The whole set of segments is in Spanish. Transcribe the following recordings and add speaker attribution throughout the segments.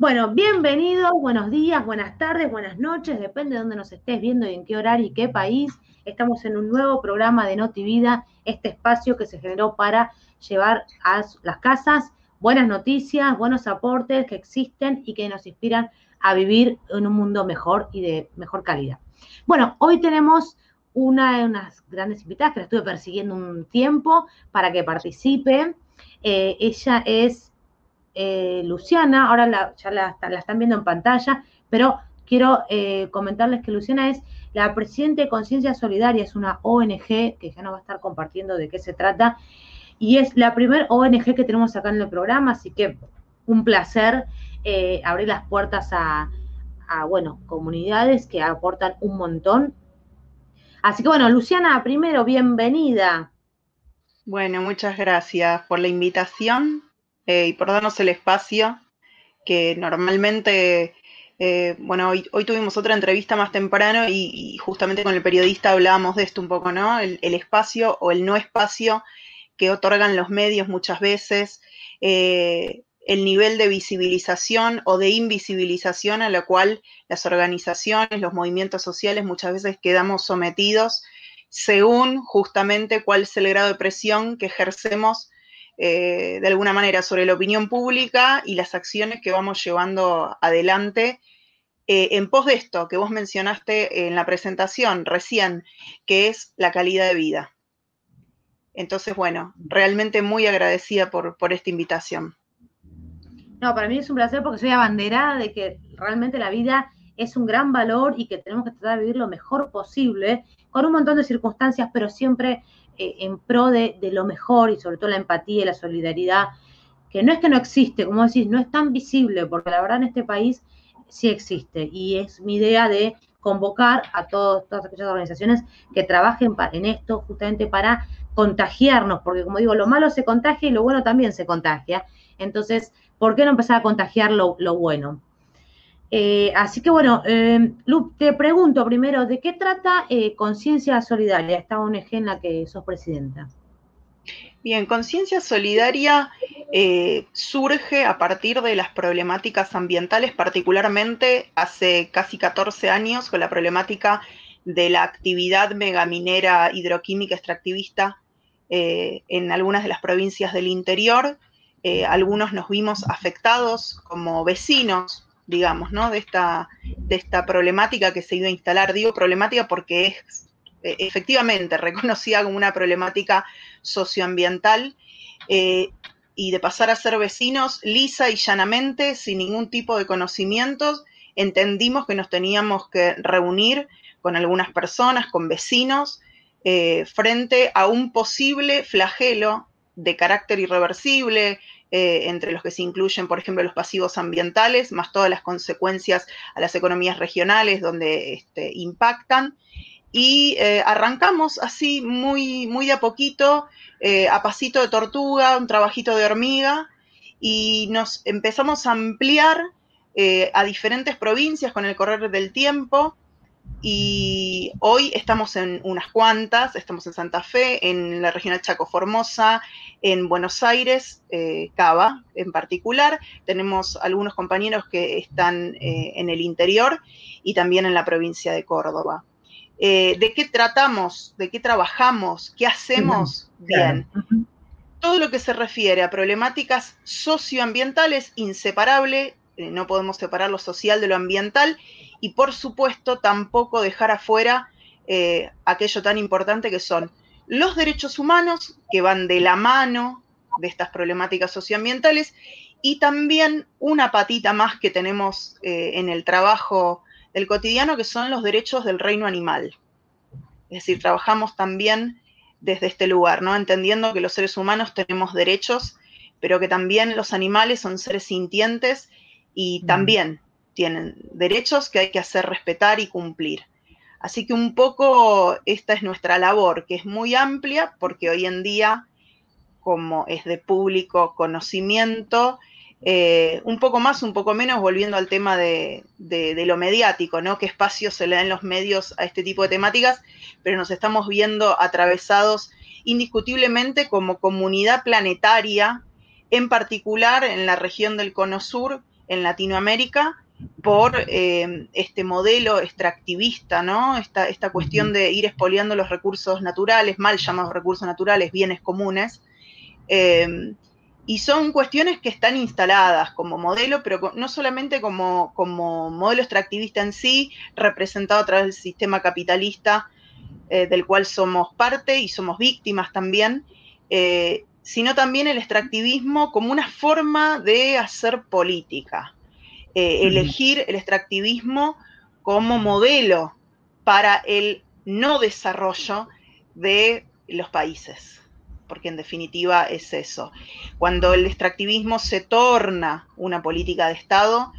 Speaker 1: Bueno, bienvenidos, buenos días, buenas tardes, buenas noches, depende de dónde nos estés viendo y en qué horario y qué país. Estamos en un nuevo programa de Notivida, este espacio que se generó para llevar a las casas buenas noticias, buenos aportes que existen y que nos inspiran a vivir en un mundo mejor y de mejor calidad. Bueno, hoy tenemos una de unas grandes invitadas que la estuve persiguiendo un tiempo para que participe. Eh, ella es eh, Luciana, ahora ya la, están viendo en pantalla, pero quiero eh, comentarles que Luciana es la presidenta de Conciencia Solidaria, es una ONG que ya nos va a estar compartiendo de qué se trata, y es la primera ONG que tenemos acá en el programa, así que un placer eh, abrir las puertas a, a, bueno, comunidades que aportan un montón. Así que bueno, Luciana, primero, bienvenida.
Speaker 2: Bueno, muchas gracias por la invitación eh, y por darnos el espacio que normalmente, eh, bueno, hoy, tuvimos otra entrevista más temprano y, justamente con el periodista hablábamos de esto un poco, ¿no? El, espacio o el no espacio que otorgan los medios muchas veces, eh, el nivel de visibilización o de invisibilización a la cual las organizaciones, los movimientos sociales muchas veces quedamos sometidos según justamente cuál es el grado de presión que ejercemos eh, de alguna manera sobre la opinión pública y las acciones que vamos llevando adelante eh, en pos de esto que vos mencionaste en la presentación recién, que es la calidad de vida. Entonces, bueno, realmente muy agradecida por, por esta invitación.
Speaker 1: No, para mí es un placer porque soy abanderada de que realmente la vida es un gran valor y que tenemos que tratar de vivir lo mejor posible, con un montón de circunstancias, pero siempre eh, en pro de, lo mejor y sobre todo la empatía y la solidaridad, que no es que no existe, como decís, no es tan visible, porque la verdad en este país sí existe y es mi idea de convocar a todas aquellas organizaciones que trabajen en esto justamente para contagiarnos, porque como digo, lo malo se contagia y lo bueno también se contagia. Entonces, ¿por qué no empezar a contagiar lo bueno? Eh, así que bueno, eh, Lu, te pregunto primero, ¿de qué trata eh, Conciencia Solidaria, esta ONG en la que sos presidenta?
Speaker 2: Bien, Conciencia Solidaria surge a partir de las problemáticas ambientales, particularmente hace casi 14 años con la problemática de la actividad megaminera hidroquímica extractivista en algunas de las provincias del interior. algunos nos vimos afectados como vecinos digamos, ¿no? De esta, de esta problemática que se iba a instalar. Digo problemática porque es eh, efectivamente reconocida como una problemática socioambiental eh, y de pasar a ser vecinos lisa y llanamente, sin ningún tipo de conocimientos, entendimos que nos teníamos que reunir con algunas personas, con vecinos, eh, frente a un posible flagelo de carácter irreversible, eh, entre los que se incluyen, por ejemplo, los pasivos ambientales, más todas las consecuencias a las economías regionales donde este, impactan. Y eh, arrancamos así muy, muy de a poquito, eh, a pasito de tortuga, un trabajito de hormiga, y nos empezamos a ampliar a diferentes provincias con el correr del tiempo. Y hoy estamos en unas cuantas, estamos en Santa Fe, en la región de Chaco Formosa, en Buenos Aires, eh, Cava en particular. Tenemos algunos compañeros que están eh, en el interior y también en la provincia de Córdoba. Eh, ¿De qué tratamos? ¿De qué trabajamos? ¿Qué hacemos? Bien. Todo lo que se refiere a problemáticas socioambientales, inseparable, no podemos separar lo social de lo ambiental, y por supuesto tampoco dejar afuera eh, aquello tan importante que son los derechos humanos, que van de la mano de estas problemáticas socioambientales, y también una patita más que tenemos eh, en el trabajo del cotidiano, que son los derechos del reino animal. Es decir, trabajamos también desde este lugar, ¿no? Entendiendo que los seres humanos tenemos derechos, pero que también los animales son seres sintientes y también tienen derechos que hay que hacer respetar y cumplir. Así que un poco esta es nuestra labor, que es muy amplia porque hoy en día, como es de público conocimiento, eh, un poco más, un poco menos, volviendo al tema de, lo mediático, ¿no? ¿Qué espacio se le dan los medios a este tipo de temáticas? Pero nos estamos viendo atravesados indiscutiblemente como comunidad planetaria, en particular en la región del Cono Sur, en Latinoamérica por eh, este modelo extractivista, ¿no? Esta, esta cuestión de ir expoliando los recursos naturales, mal llamados recursos naturales, bienes comunes. Eh, y son cuestiones que están instaladas como modelo, pero no solamente como, como modelo extractivista en sí, representado a través del sistema capitalista eh, del cual somos parte y somos víctimas también, sino también el extractivismo como una forma de hacer política. Eh, elegir el extractivismo como modelo para el no desarrollo de los países, porque en definitiva es eso. Cuando el extractivismo se torna una política de Estado,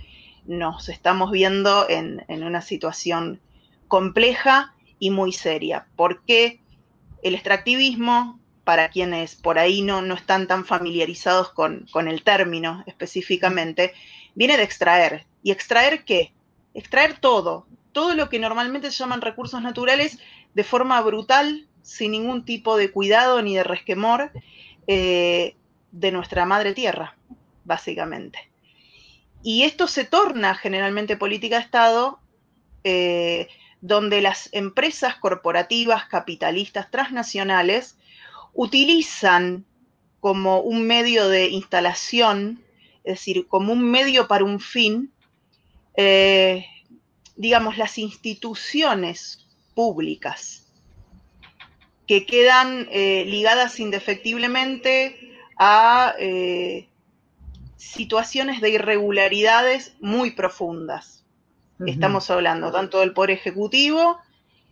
Speaker 2: nos estamos viendo en, una situación compleja y muy seria, porque el extractivismo, para quienes por ahí no, no están tan familiarizados con, con el término específicamente, viene de extraer. ¿Y extraer qué? Extraer todo, todo lo que normalmente se llaman recursos naturales de forma brutal, sin ningún tipo de cuidado ni de resquemor eh, de nuestra madre tierra, básicamente. Y esto se torna generalmente política de Estado, eh, donde las empresas corporativas, capitalistas, transnacionales, utilizan como un medio de instalación es decir, como un medio para un fin, eh, digamos, las instituciones públicas que quedan eh, ligadas indefectiblemente a eh, situaciones de irregularidades muy profundas. Estamos hablando tanto del Poder Ejecutivo,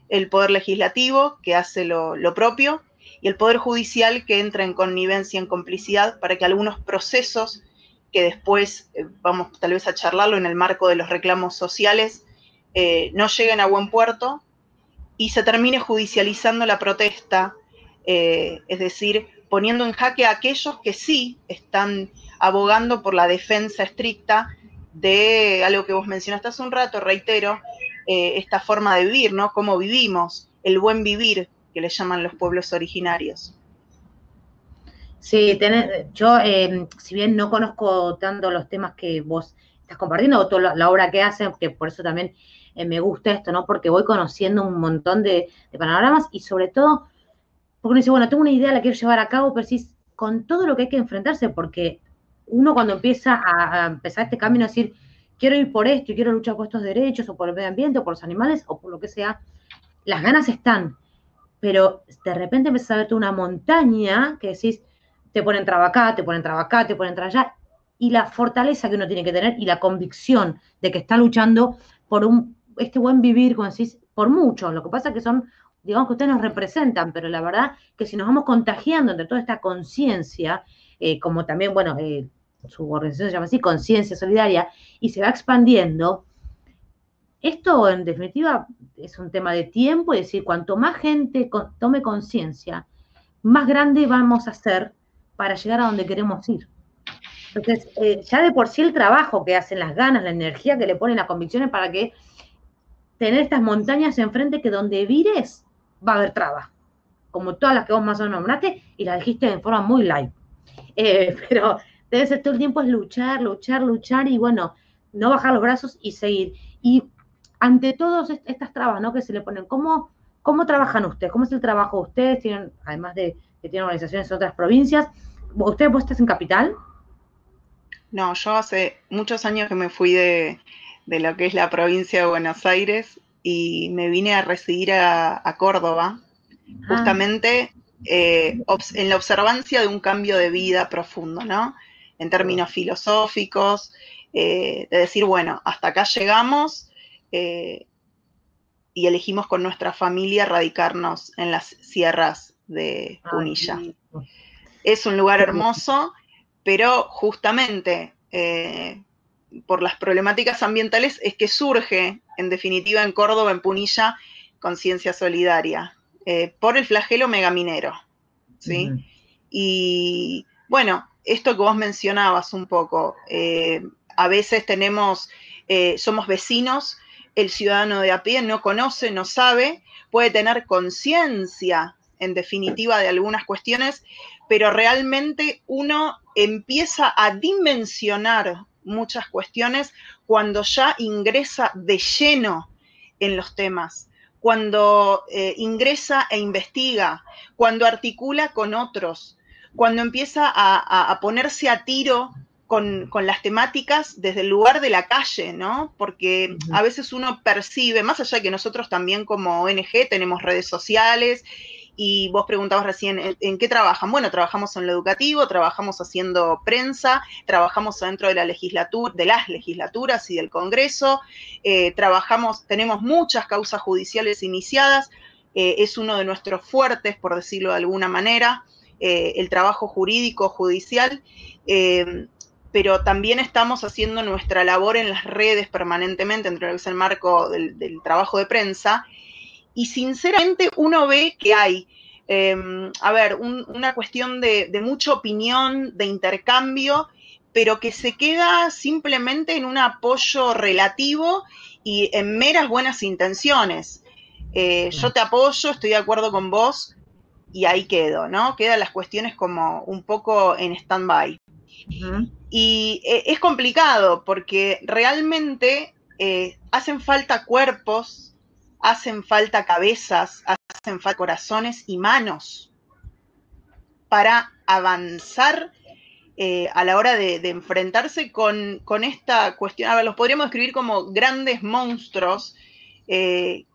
Speaker 2: el Poder Legislativo, que hace lo, lo propio, y el Poder Judicial, que entra en connivencia, en complicidad, para que algunos procesos que después eh, vamos tal vez a charlarlo en el marco de los reclamos sociales, eh, no lleguen a buen puerto y se termine judicializando la protesta, eh, es decir, poniendo en jaque a aquellos que sí están abogando por la defensa estricta de algo que vos mencionaste hace un rato, reitero, esta forma de vivir, ¿no? Cómo vivimos, el buen vivir que le llaman los pueblos originarios.
Speaker 1: Sí, yo, em, si bien no conozco tanto los temas que vos estás compartiendo, o toda la, obra que hacen, que por eso también eh, me gusta esto, ¿no? Porque voy conociendo un montón de, panoramas y sobre todo, porque uno dice, bueno, tengo una idea, la quiero llevar a cabo, pero sí, con todo lo que hay que enfrentarse, porque uno cuando empieza a, empezar este camino, a decir, quiero ir por esto y quiero luchar por estos derechos, o por el medio ambiente, o por los animales, o por lo que sea, las ganas están, pero de repente empiezas a ver una montaña que decís, te ponen traba acá, te ponen traba acá, te ponen traba allá, y la fortaleza que uno tiene que tener y la convicción de que está luchando por un, este buen vivir, como decís, por muchos. Lo que pasa es que son, digamos que ustedes nos representan, pero la verdad que si nos vamos contagiando entre toda esta conciencia, eh, como también, bueno, eh, su organización se llama así, Conciencia Solidaria, y se va expandiendo, esto en definitiva es un tema de tiempo, es decir, cuanto más gente tome conciencia, más grande vamos a ser para llegar a donde queremos ir. Entonces, eh, ya de por sí el trabajo que hacen, las ganas, la energía que le ponen, las convicciones para que tener estas montañas enfrente que donde vires va a haber trabas, como todas las que vos más o menos nombraste y las dijiste de forma muy live. Eh, pero debe todo el tiempo es luchar, luchar, luchar y bueno, no bajar los brazos y seguir. Y ante todas estas trabas ¿no? que se le ponen, ¿cómo, ¿cómo trabajan ustedes? ¿Cómo es el trabajo de ustedes? Tienen, además de que tienen organizaciones en otras provincias, ¿Usted vos estás en Capital?
Speaker 2: No, yo hace muchos años que me fui de, lo que es la provincia de Buenos Aires y me vine a residir a, Córdoba, ah. justamente eh, en la observancia de un cambio de vida profundo, ¿no? En términos filosóficos, eh, de decir, bueno, hasta acá llegamos eh, y elegimos con nuestra familia radicarnos en las sierras de Punilla. Es un lugar hermoso, pero justamente eh, por las problemáticas ambientales es que surge, en definitiva, en Córdoba, en Punilla, conciencia solidaria, eh, por el flagelo megaminero. ¿sí? Y bueno, esto que vos mencionabas un poco, eh, a veces tenemos, somos vecinos, el ciudadano de a pie no conoce, no sabe, puede tener conciencia en definitiva de algunas cuestiones, pero realmente uno empieza a dimensionar muchas cuestiones cuando ya ingresa de lleno en los temas, cuando eh, ingresa e investiga, cuando articula con otros, cuando empieza a, ponerse a tiro con, las temáticas desde el lugar de la calle, ¿no? Porque a veces uno percibe, más allá de que nosotros también como ONG tenemos redes sociales y vos preguntabas recién, ¿en, qué trabajan? Bueno, trabajamos en lo educativo, trabajamos haciendo prensa, trabajamos dentro de la legislatura, de las legislaturas y del Congreso, eh, trabajamos, tenemos muchas causas judiciales iniciadas, eh, es uno de nuestros fuertes, por decirlo de alguna manera, eh, el trabajo jurídico judicial, pero también estamos haciendo nuestra labor en las redes permanentemente, dentro de lo que es el marco del trabajo de prensa, y sinceramente uno ve que hay, em, a ver, una cuestión de, mucha opinión, de intercambio, pero que se queda simplemente en un apoyo relativo y en meras buenas intenciones. Eh, yo te apoyo, estoy de acuerdo con vos y ahí quedo, ¿no? Quedan las cuestiones como un poco en stand-by. Y eh, es complicado porque realmente eh, hacen falta cuerpos hacen falta cabezas, hacen falta corazones y manos para avanzar eh, a la hora de, enfrentarse con, esta cuestión. A ver, los podríamos describir como grandes monstruos que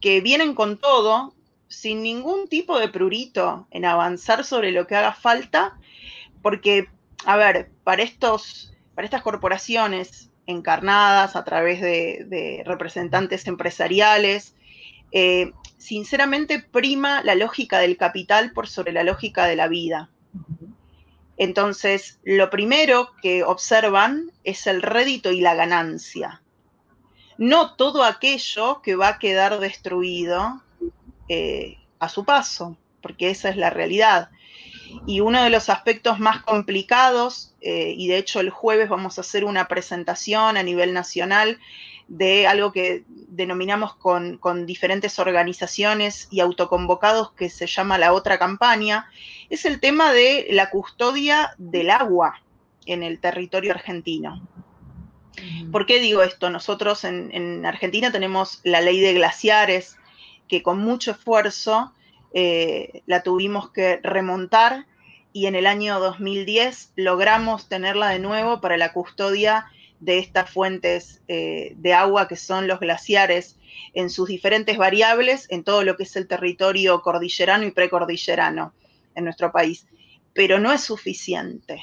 Speaker 2: vienen con todo, sin ningún tipo de prurito en avanzar sobre lo que haga falta, porque, a ver, para, estos, para estas corporaciones encarnadas a través de, representantes empresariales. Eh, sinceramente prima la lógica del capital por sobre la lógica de la vida. Entonces, lo primero que observan es el rédito y la ganancia. No todo aquello que va a quedar destruido eh, a su paso, porque esa es la realidad. Y uno de los aspectos más complicados, eh, y de hecho el jueves vamos a hacer una presentación a nivel nacional de algo que denominamos con, diferentes organizaciones y autoconvocados que se llama la otra campaña, es el tema de la custodia del agua en el territorio argentino. ¿Por qué digo esto? Nosotros en, en Argentina tenemos la ley de glaciares, que con mucho esfuerzo eh, la tuvimos que remontar y en el año 2010 logramos tenerla de nuevo para la custodia de estas fuentes eh, de agua que son los glaciares en sus diferentes variables en todo lo que es el territorio cordillerano y precordillerano en nuestro país. Pero no es suficiente,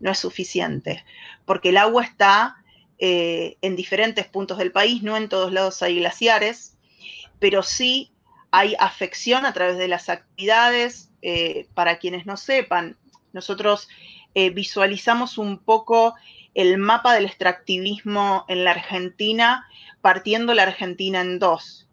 Speaker 2: no es suficiente, porque el agua está eh, en diferentes puntos del país, no en todos lados hay glaciares, pero sí hay afección a través de las actividades. Eh, para quienes no sepan, nosotros eh, visualizamos un poco el mapa del extractivismo en la Argentina, partiendo la Argentina en dos.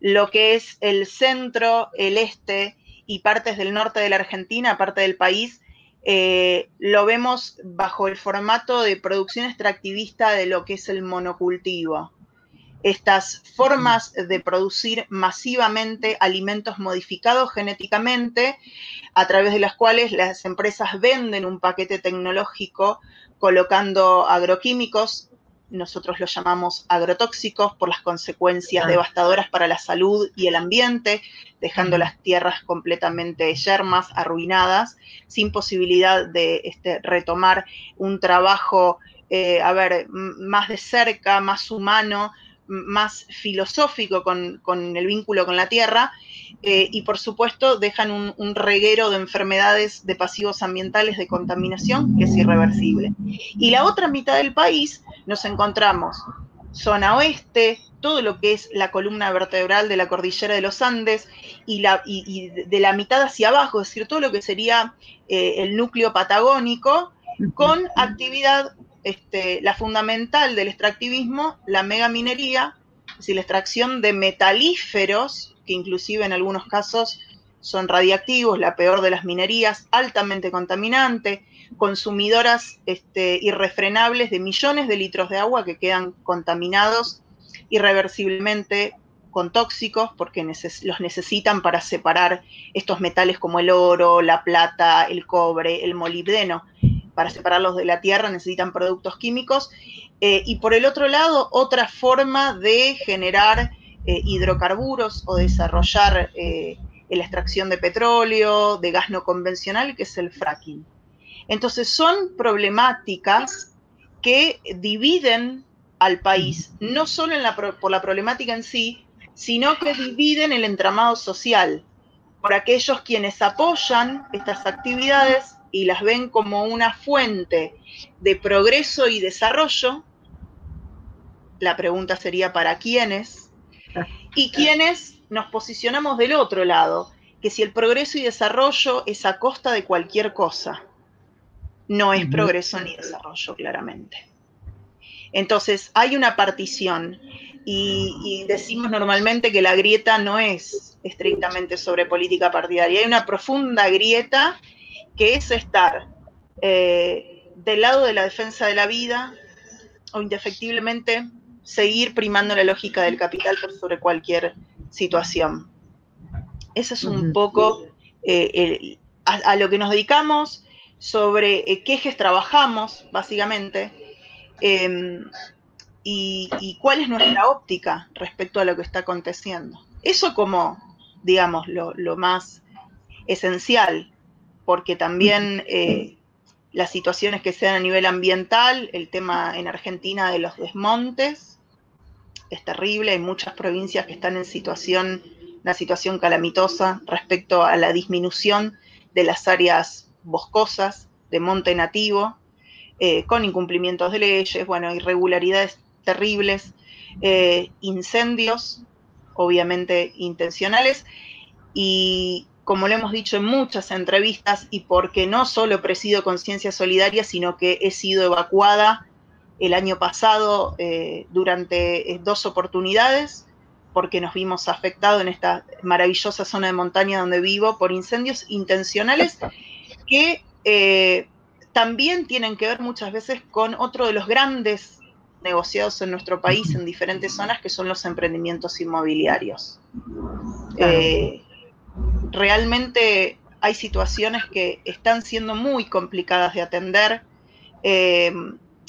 Speaker 2: Lo que es el centro, el este y partes del norte de la Argentina, parte del país, eh, lo vemos bajo el formato de producción extractivista de lo que es el monocultivo estas formas de producir masivamente alimentos modificados genéticamente, a través de las cuales las empresas venden un paquete tecnológico colocando agroquímicos, nosotros los llamamos agrotóxicos por las consecuencias devastadoras para la salud y el ambiente, dejando las tierras completamente yermas, arruinadas, sin posibilidad de este, retomar un trabajo, eh, a ver, más de cerca, más humano, más filosófico con, el vínculo con la tierra eh, y por supuesto dejan un, reguero de enfermedades de pasivos ambientales de contaminación que es irreversible. Y la otra mitad del país nos encontramos zona oeste, todo lo que es la columna vertebral de la cordillera de los Andes y, la, de la mitad hacia abajo, es decir, todo lo que sería eh, el núcleo patagónico, con actividad este, la fundamental del extractivismo, la megaminería, es decir, la extracción de metalíferos, que inclusive en algunos casos son radiactivos, la peor de las minerías, altamente contaminante, consumidoras este, irrefrenables de millones de litros de agua que quedan contaminados irreversiblemente con tóxicos porque los necesitan para separar estos metales como el oro, la plata, el cobre, el molibdeno. Para separarlos de la tierra necesitan productos químicos. Eh, y por el otro lado, otra forma de generar hidrocarburos o desarrollar la extracción de petróleo, de gas no convencional, que es el fracking. Entonces son problemáticas que dividen al país, no solo por la problemática en sí, sino que dividen el entramado social por aquellos quienes apoyan estas actividades y las ven como una fuente de progreso y desarrollo. La pregunta sería para quiénes y quienes nos posicionamos del otro lado, que si el progreso y desarrollo es a costa de cualquier cosa, no es progreso ni desarrollo, claramente. Entonces, hay una partición y, decimos normalmente que la grieta no es estrictamente sobre política partidaria, hay una profunda grieta que es estar eh, del lado de la defensa de la vida o indefectiblemente seguir primando la lógica del capital por sobre cualquier situación. Eso es un poco eh, a, lo que nos dedicamos, sobre eh, qué ejes trabajamos, básicamente, em, y, cuál es nuestra óptica respecto a lo que está aconteciendo. Eso como, digamos, lo, más esencial, porque también eh, las situaciones que sean a nivel ambiental, el tema en Argentina de los desmontes, es terrible, hay muchas provincias que están en situación, una situación calamitosa respecto a la disminución de las áreas boscosas de monte nativo, eh, con incumplimientos de leyes, bueno, irregularidades terribles, eh, incendios, obviamente intencionales, y como lo hemos dicho en muchas entrevistas, y porque no solo presido Conciencia Solidaria, sino que he sido evacuada el año pasado eh, durante eh, dos oportunidades, porque nos vimos afectados en esta maravillosa zona de montaña donde vivo por incendios intencionales que también tienen que ver muchas veces con otro de los grandes negociados en nuestro país en diferentes zonas, que son los emprendimientos inmobiliarios. Eh, realmente hay situaciones que están siendo muy complicadas de atender. Eh,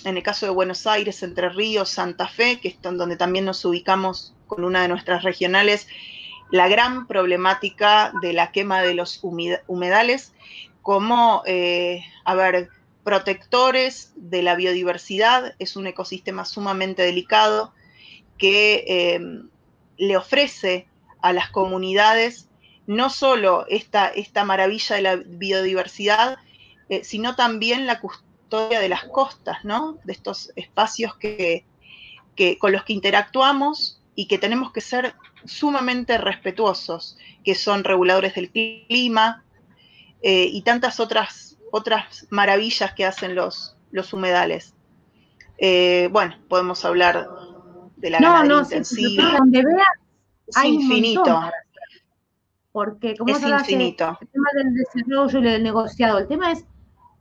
Speaker 2: en el caso de Buenos Aires, Entre Ríos, Santa Fe, que es donde también nos ubicamos con una de nuestras regionales, la gran problemática de la quema de los humedales, como, eh, a ver, protectores de la biodiversidad, es un ecosistema sumamente delicado que em, le ofrece a las comunidades no solo esta, esta maravilla de la biodiversidad, eh, sino también la custodia de las costas, ¿no? De estos espacios que, con los que interactuamos y que tenemos que ser sumamente respetuosos, que son reguladores del clima eh, y tantas otras otras maravillas que hacen los, los humedales. Eh, bueno, podemos hablar de la no, no, intensiva. donde veas,
Speaker 1: es infinito. Porque como
Speaker 2: es infinito.
Speaker 1: el tema del desarrollo y del negociado, el tema es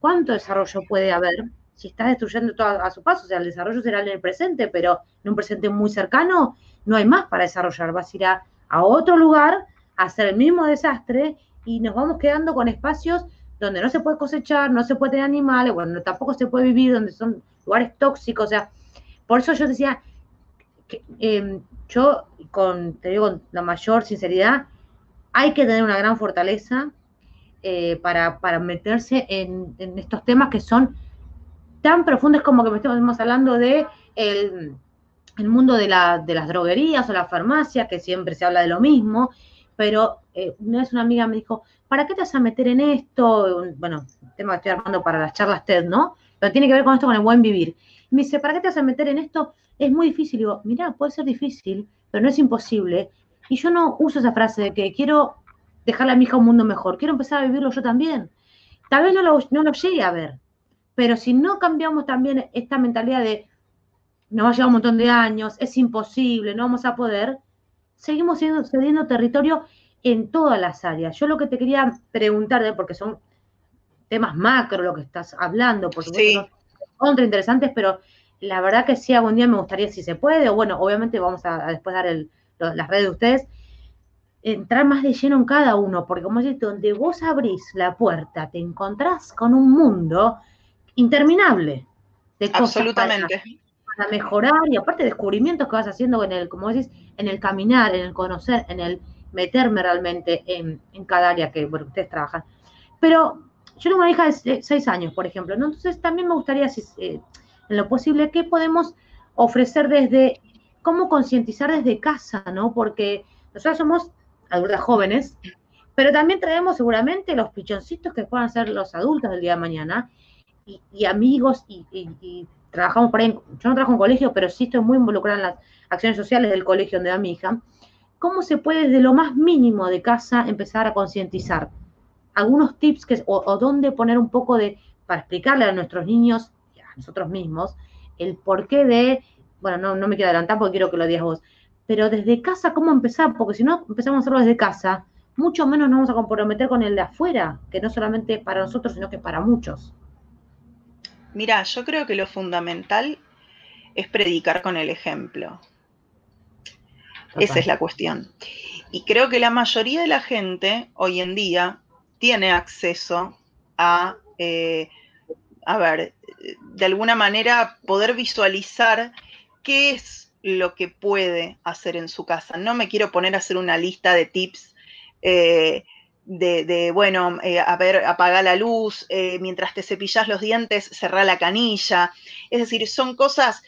Speaker 1: cuánto desarrollo puede haber si estás destruyendo todo a su paso. O sea, el desarrollo será en el presente, pero en un presente muy cercano no hay más para desarrollar. Vas a ir a, a otro lugar a hacer el mismo desastre y nos vamos quedando con espacios donde no se puede cosechar, no se puede tener animales, bueno, tampoco se puede vivir, donde son lugares tóxicos, o sea, por eso yo decía, que, em, yo con, te digo con la mayor sinceridad, hay que tener una gran fortaleza eh, para, meterse en, estos temas que son tan profundos como que me estamos hablando de el, mundo de, de, las droguerías o la farmacia, que siempre se habla de lo mismo, pero eh, una vez una amiga me dijo, ¿para qué te vas a meter en esto? Bueno, tema que estoy armando para las charlas TED, ¿no? Pero tiene que ver con esto, con el buen vivir. me dice, ¿para qué te vas a meter en esto? Es muy difícil. digo, mira, puede ser difícil, pero no es imposible. Y yo no uso esa frase de que quiero dejarle a mi hija un mundo mejor, quiero empezar a vivirlo yo también. Tal vez no lo, no lo llegue a ver, pero si no cambiamos también esta mentalidad de nos va a llevar un montón de años, es imposible, no vamos a poder, seguimos siendo, cediendo territorio en todas las áreas. Yo lo que te quería preguntar, porque son temas macro lo que estás hablando, por supuesto, son interesantes, pero la verdad que sí, algún día me gustaría, si se puede, o bueno, obviamente vamos a, después dar las redes de ustedes, entrar más de lleno en cada uno, porque como dices, donde vos abrís la puerta, te encontrás con un mundo interminable
Speaker 2: de cosas Absolutamente.
Speaker 1: Para, mejorar y aparte descubrimientos que vas haciendo en el, como decís, en el caminar, en el conocer, en el meterme realmente en, cada área que bueno, ustedes trabajan. Pero yo tengo una hija de seis años, por ejemplo, ¿no? Entonces también me gustaría, eh, en lo posible, ¿qué podemos ofrecer desde, cómo concientizar desde casa, ¿no? Porque nosotros somos adultas jóvenes, pero también traemos seguramente los pichoncitos que puedan ser los adultos del día de mañana y, amigos y, trabajamos por ahí. Yo no trabajo en colegio, pero sí estoy muy involucrada en las acciones sociales del colegio donde va mi hija. ¿Cómo se puede desde lo más mínimo de casa empezar a concientizar? Algunos tips que, o, o dónde poner un poco de, para explicarle a nuestros niños y a nosotros mismos, el porqué de, bueno, no, no me quiero adelantar porque quiero que lo digas vos, pero desde casa, ¿cómo empezar? Porque si no empezamos a hacerlo desde casa, mucho menos nos vamos a comprometer con el de afuera, que no solamente para nosotros, sino que para muchos.
Speaker 2: Mira, yo creo que lo fundamental es predicar con el ejemplo. Esa es la cuestión. Y creo que la mayoría de la gente hoy en día tiene acceso a, eh, a ver, de alguna manera poder visualizar qué es lo que puede hacer en su casa. No me quiero poner a hacer una lista de tips eh, de, bueno, eh, a ver, apaga la luz, eh, mientras te cepillas los dientes, cerrá la canilla. Es decir, son cosas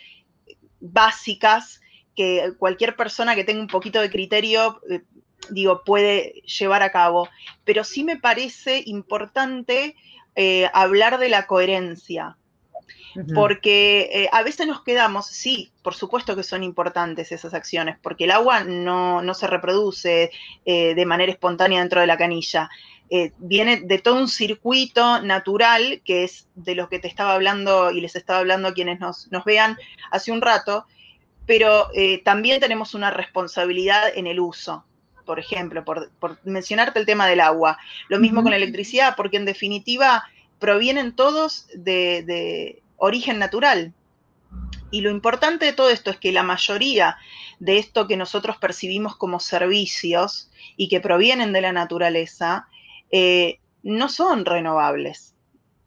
Speaker 2: básicas que cualquier persona que tenga un poquito de criterio, digo, puede llevar a cabo. Pero sí me parece importante hablar de la coherencia porque eh, a veces nos quedamos, sí, por supuesto que son importantes esas acciones, porque el agua no, se reproduce eh, de manera espontánea dentro de la canilla. Eh, viene de todo un circuito natural, que es de lo que te estaba hablando y les estaba hablando a quienes nos, vean hace un rato, pero también tenemos una responsabilidad en el uso por ejemplo, por, mencionarte el tema del agua. Lo mismo con la electricidad, porque en definitiva provienen todos de, origen natural. Y lo importante de todo esto es que la mayoría de esto que nosotros percibimos como servicios y que provienen de la naturaleza, eh, no son renovables.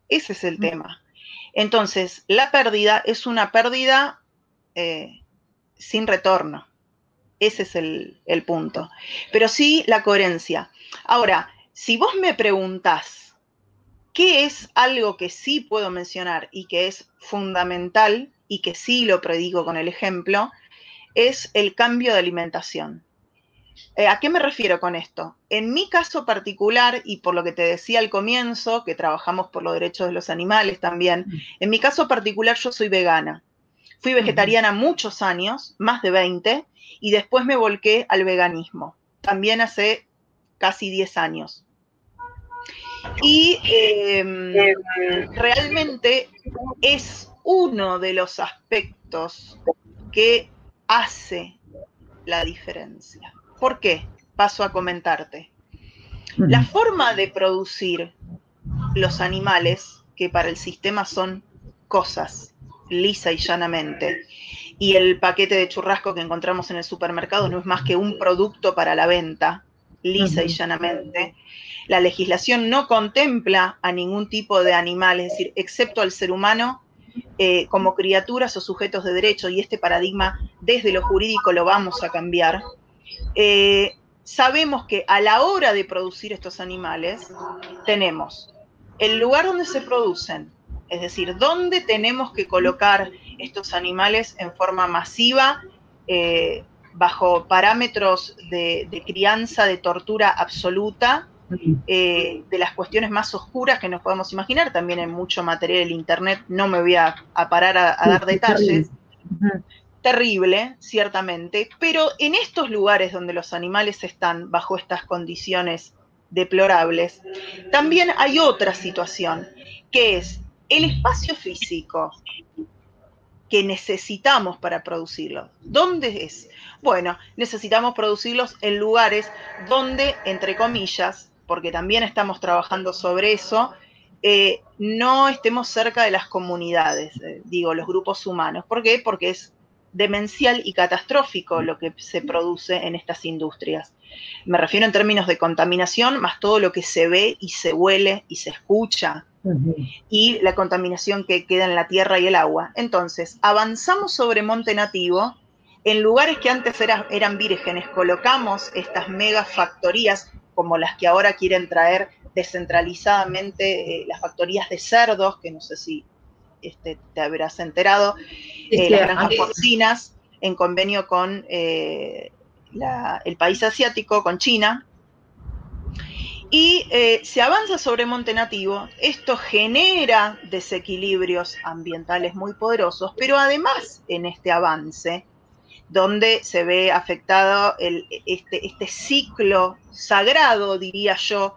Speaker 2: Ese es el mm. tema. Entonces, la pérdida es una pérdida eh, sin retorno. Ese es el, el punto. Pero sí la coherencia. Ahora, si vos me preguntás, ¿Qué es algo que sí puedo mencionar y que es fundamental y que sí lo predigo con el ejemplo? Es el cambio de alimentación. Eh, ¿A qué me refiero con esto? En mi caso particular, y por lo que te decía al comienzo, que trabajamos por los derechos de los animales también, mm. en mi caso particular yo soy vegana. Fui vegetariana muchos años, más de 20, y después me volqué al veganismo, también hace casi 10 años. Y em, realmente es uno de los aspectos que hace la diferencia. ¿Por qué? Paso a comentarte. La forma de producir los animales, que para el sistema son cosas, lisa y llanamente, y el paquete de churrasco que encontramos en el supermercado no es más que un producto para la venta, lisa y llanamente, la legislación no contempla a ningún tipo de animal, es decir, excepto al ser humano eh, como criaturas o sujetos de derecho, y este paradigma desde lo jurídico lo vamos a cambiar. Eh, sabemos que a la hora de producir estos animales tenemos el lugar donde se producen, es decir, dónde tenemos que colocar estos animales en forma masiva, eh, bajo parámetros de, crianza, de tortura absoluta, eh, de las cuestiones más oscuras que nos podemos imaginar, también en mucho material en Internet, no me voy a, parar a, dar detalles. Terrible. ciertamente, pero en estos lugares donde los animales están bajo estas condiciones deplorables, también hay otra situación, que es el espacio físico que necesitamos para producirlos. ¿Dónde es? Bueno, necesitamos producirlos en lugares donde, entre comillas, porque también estamos trabajando sobre eso, eh, no estemos cerca de las comunidades, eh, digo, los grupos humanos. ¿Por qué? Porque es demencial y catastrófico lo que se produce en estas industrias. Me refiero en términos de contaminación, más todo lo que se ve y se huele y se escucha. y la contaminación que queda en la tierra y el agua. Entonces, avanzamos sobre monte nativo, en lugares que antes eran vírgenes, colocamos estas megafactorías como las que ahora quieren traer descentralizadamente, eh, las factorías de cerdos, que no sé si este, te habrás enterado, eh, las granjas porcinas, en convenio con eh, el país asiático, con China, y se avanza sobre monte nativo, esto genera desequilibrios ambientales muy poderosos, pero además en este avance, donde se ve afectado este, este, ciclo sagrado, diría yo,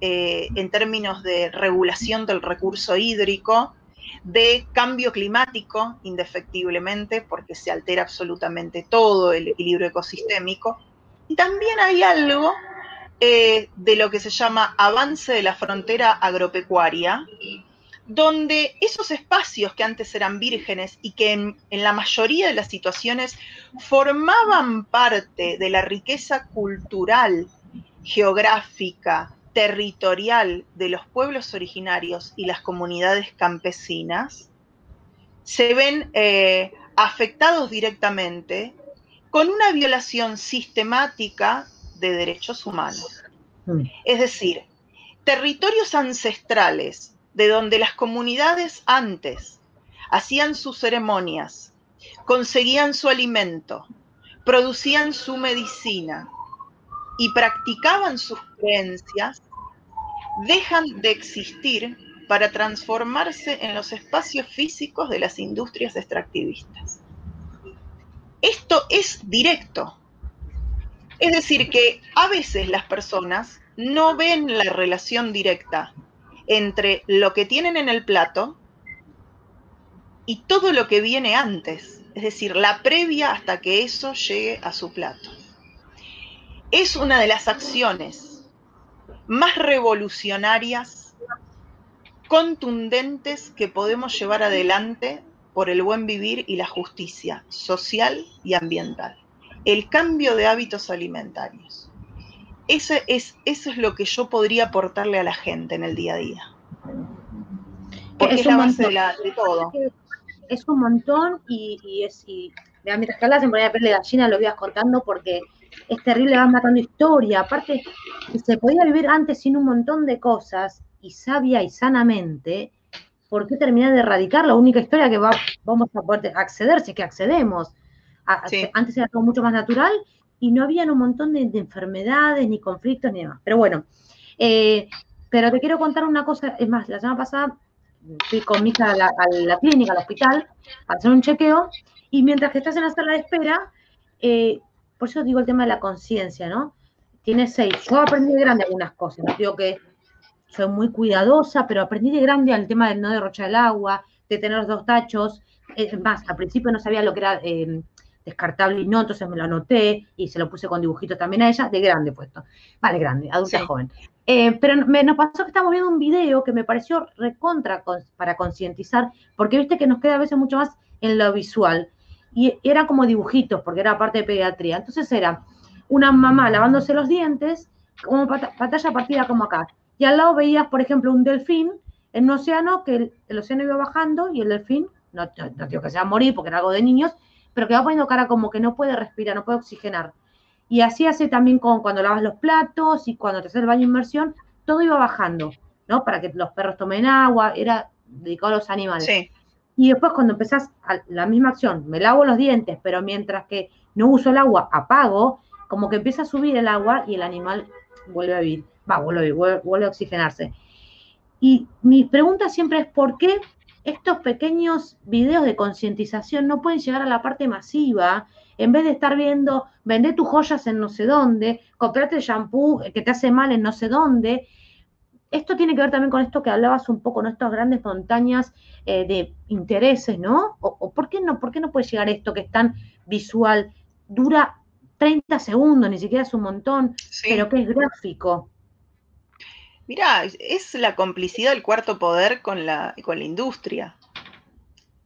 Speaker 2: eh, en términos de regulación del recurso hídrico, de cambio climático, indefectiblemente, porque se altera absolutamente todo el equilibrio ecosistémico. Y también hay algo eh, de lo que se llama avance de la frontera agropecuaria, donde esos espacios que antes eran vírgenes y que en, la mayoría de las situaciones formaban parte de la riqueza cultural, geográfica, territorial de los pueblos originarios y las comunidades campesinas, se ven eh, afectados directamente con una violación sistemática de derechos humanos. Mm. Es decir, territorios ancestrales de donde las comunidades antes hacían sus ceremonias, conseguían su alimento, producían su medicina y practicaban sus creencias, dejan de existir para transformarse en los espacios físicos de las industrias extractivistas. Esto es directo, es decir, que a veces las personas no ven la relación directa entre lo que tienen en el plato y todo lo que viene antes, es decir, la previa hasta que eso llegue a su plato. Es una de las acciones más revolucionarias, contundentes que podemos llevar adelante por el buen vivir y la justicia social y ambiental el cambio de hábitos alimentarios. Eso es, eso es lo que yo podría aportarle a la gente en el día a día.
Speaker 1: Porque es, la base de, todo. Es un montón y, es, y mientras que hablas en poner de gallina lo ibas contando porque es terrible, vas matando historia. Aparte, se podía vivir antes sin un montón de cosas y sabia y sanamente, ¿por qué terminar de erradicar la única historia que va, vamos a poder acceder, si es que accedemos? Antes era todo mucho más natural y no habían un montón de, enfermedades, ni conflictos, ni demás. Pero bueno, eh, pero te quiero contar una cosa, es más, la semana pasada fui con mi hija a la, clínica, al hospital, a hacer un chequeo, y mientras que estás en la sala de espera, eh, por eso digo el tema de la conciencia, ¿no? Tiene seis. Yo aprendí de grande algunas cosas, no digo que soy muy cuidadosa, pero aprendí de grande el tema del no derrochar el agua, de tener los dos tachos. Es más, al principio no sabía lo que era eh, descartable y no, entonces me lo anoté y se lo puse con dibujitos también a ella, de grande puesto. Vale, grande, adulta joven. Eh, pero nos pasó que estamos viendo un video que me pareció recontra para concientizar, porque viste que nos queda a veces mucho más en lo visual. Y era como dibujitos, porque era parte de pediatría. Entonces era una mamá lavándose los dientes, como pantalla partida como acá. Y al lado veías, por ejemplo, un delfín en un océano, que el, océano iba bajando y el delfín, no, no, digo que se va a morir porque era algo de niños, pero que va poniendo cara como que no puede respirar, no puede oxigenar. Y así hace también con cuando lavas los platos y cuando te haces el baño de inmersión, todo iba bajando, ¿no? Para que los perros tomen agua, era dedicado a los animales. Sí. Y después cuando empezás la misma acción, me lavo los dientes, pero mientras que no uso el agua, apago, como que empieza a subir el agua y el animal vuelve a vivir, va, vuelve a vivir, vuelve a oxigenarse. Y mi pregunta siempre es, ¿por qué estos pequeños videos de concientización no pueden llegar a la parte masiva, en vez de estar viendo, vender tus joyas en no sé dónde, comprarte el shampoo que te hace mal en no sé dónde. Esto tiene que ver también con esto que hablabas un poco, ¿no? Estas grandes montañas eh, de intereses, ¿no? O, por qué no, por qué no puede llegar esto que es tan visual? Dura 30 segundos, ni siquiera es un montón, pero que es gráfico.
Speaker 2: Mirá, es la complicidad del cuarto poder con la, con la industria.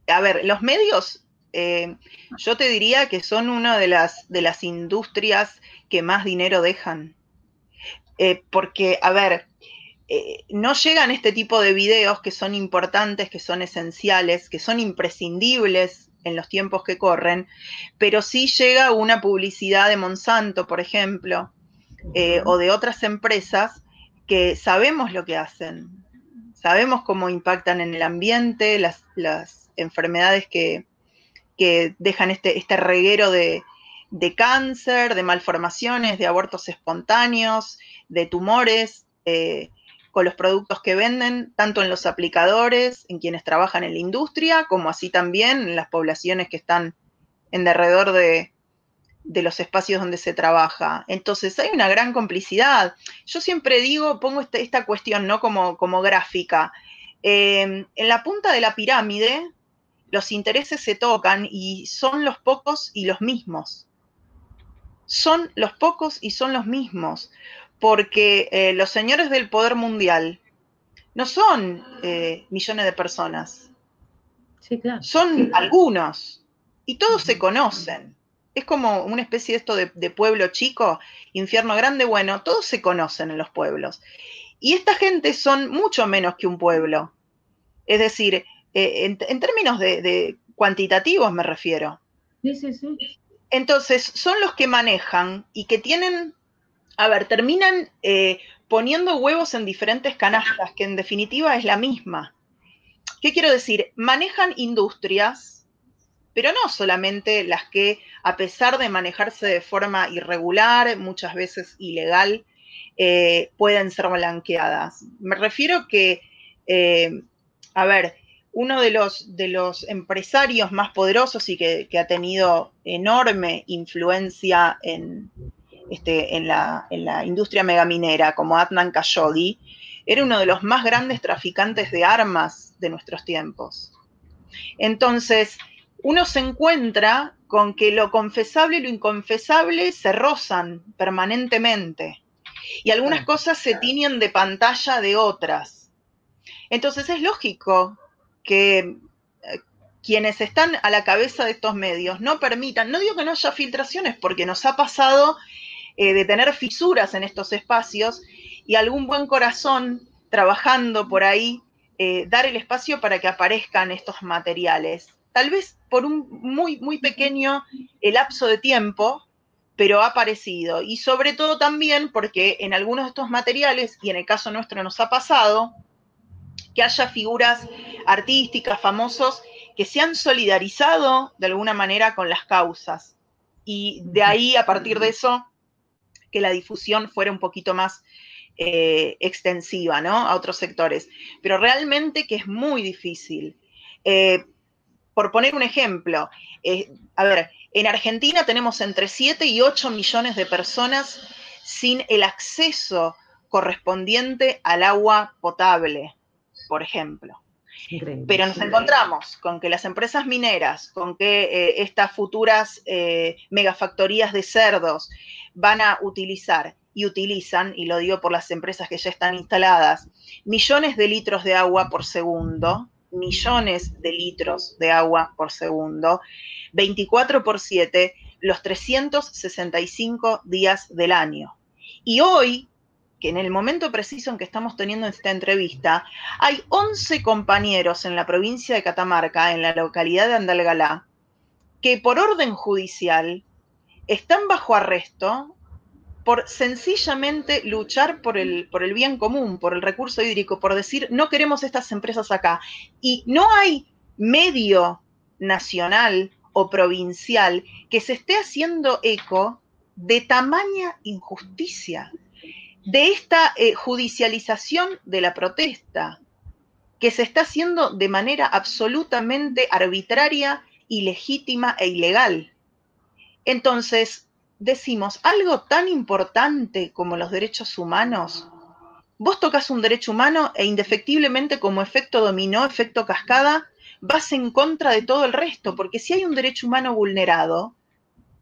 Speaker 2: A ver, los medios, eh, yo te diría que son una de las, de las industrias que más dinero dejan. Eh, porque, a ver, eh, no llegan este tipo de videos que son importantes, que son esenciales, que son imprescindibles en los tiempos que corren, pero sí llega una publicidad de Monsanto, por ejemplo, eh, o de otras empresas que sabemos lo que hacen, sabemos cómo impactan en el ambiente, las, enfermedades que, dejan este, este reguero de, cáncer, de malformaciones, de abortos espontáneos, de tumores, eh, con los productos que venden, tanto en los aplicadores, en quienes trabajan en la industria, como así también en las poblaciones que están en derredor de, los espacios donde se trabaja. Entonces hay una gran complicidad. Yo siempre digo, pongo este, esta cuestión ¿no? como, como gráfica. Eh, en la punta de la pirámide, los intereses se tocan y son los pocos y los mismos. Son los pocos y son los mismos porque eh, los señores del poder mundial no son eh, millones de personas.
Speaker 1: Sí, claro.
Speaker 2: Son algunos y todos se conocen. Es como una especie de esto de, pueblo chico, infierno grande, bueno, todos se conocen en los pueblos. Y esta gente son mucho menos que un pueblo. Es decir, eh, en, términos de, de, cuantitativos me refiero.
Speaker 1: Sí, sí, sí.
Speaker 2: Entonces, son los que manejan y que tienen a ver, terminan eh, poniendo huevos en diferentes canastas, que en definitiva es la misma. ¿Qué quiero decir? Manejan industrias, pero no solamente las que, a pesar de manejarse de forma irregular, muchas veces ilegal, eh, pueden ser blanqueadas. Me refiero que, eh, a ver, uno de los, de los empresarios más poderosos y que ha tenido enorme influencia en, este, en, la, industria megaminera, como Adnan Khashoggi, era uno de los más grandes traficantes de armas de nuestros tiempos. Entonces, uno se encuentra con que lo confesable y lo inconfesable se rozan permanentemente y algunas cosas se tiñen de pantalla de otras. Entonces es lógico que eh, quienes están a la cabeza de estos medios no permitan, no digo que no haya filtraciones, porque nos ha pasado eh, de tener fisuras en estos espacios y algún buen corazón trabajando por ahí, eh, dar el espacio para que aparezcan estos materiales. Tal vez por un muy, muy pequeño lapso de tiempo, pero ha aparecido. Y sobre todo también porque en algunos de estos materiales, y en el caso nuestro nos ha pasado, que haya figuras artísticas, famosos, que se han solidarizado de alguna manera con las causas. Y de ahí, a partir de eso, que la difusión fuera un poquito más eh, extensiva, ¿no? A otros sectores. Pero realmente que es muy difícil. Eh, por poner un ejemplo, eh, a ver, en Argentina tenemos entre 7 y 8 millones de personas sin el acceso correspondiente al agua potable, por ejemplo. Pero nos encontramos con que las empresas mineras, con que estas futuras megafactorías de cerdos van a utilizar y utilizan, y lo digo por las empresas que ya están instaladas, millones de litros de agua por segundo, millones de litros de agua por segundo, 24 por 7, los 365 días del año. Y hoy, que en el momento preciso en que estamos teniendo esta entrevista, hay 11 compañeros en la provincia de Catamarca, en la localidad de Andalgalá, que por orden judicial están bajo arresto por sencillamente luchar por el, por el bien común, por el recurso hídrico, por decir, no queremos estas empresas acá. Y no hay medio nacional o provincial que se esté haciendo eco de tamaña injusticia, de esta eh, judicialización de la protesta, que se está haciendo de manera absolutamente arbitraria, ilegítima e ilegal. Entonces, decimos, algo tan importante como los derechos humanos, vos tocas un derecho humano e indefectiblemente como efecto dominó, efecto cascada, vas en contra de todo el resto, porque si hay un derecho humano vulnerado,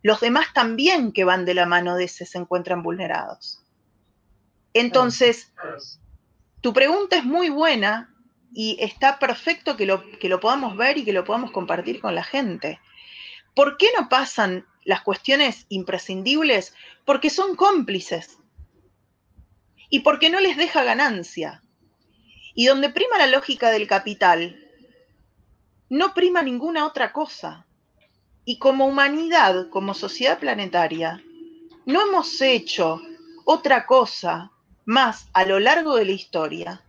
Speaker 2: los demás también que van de la mano de ese se encuentran vulnerados. Entonces, tu pregunta es muy buena y está perfecto que lo, que lo podamos ver y que lo podamos compartir con la gente. ¿Por qué no pasan las cuestiones imprescindibles? Porque son cómplices. y porque no les deja ganancia. Y donde prima la lógica del capital, no prima ninguna otra cosa. Y como humanidad, como sociedad planetaria, no hemos hecho otra cosa más a lo largo de la historia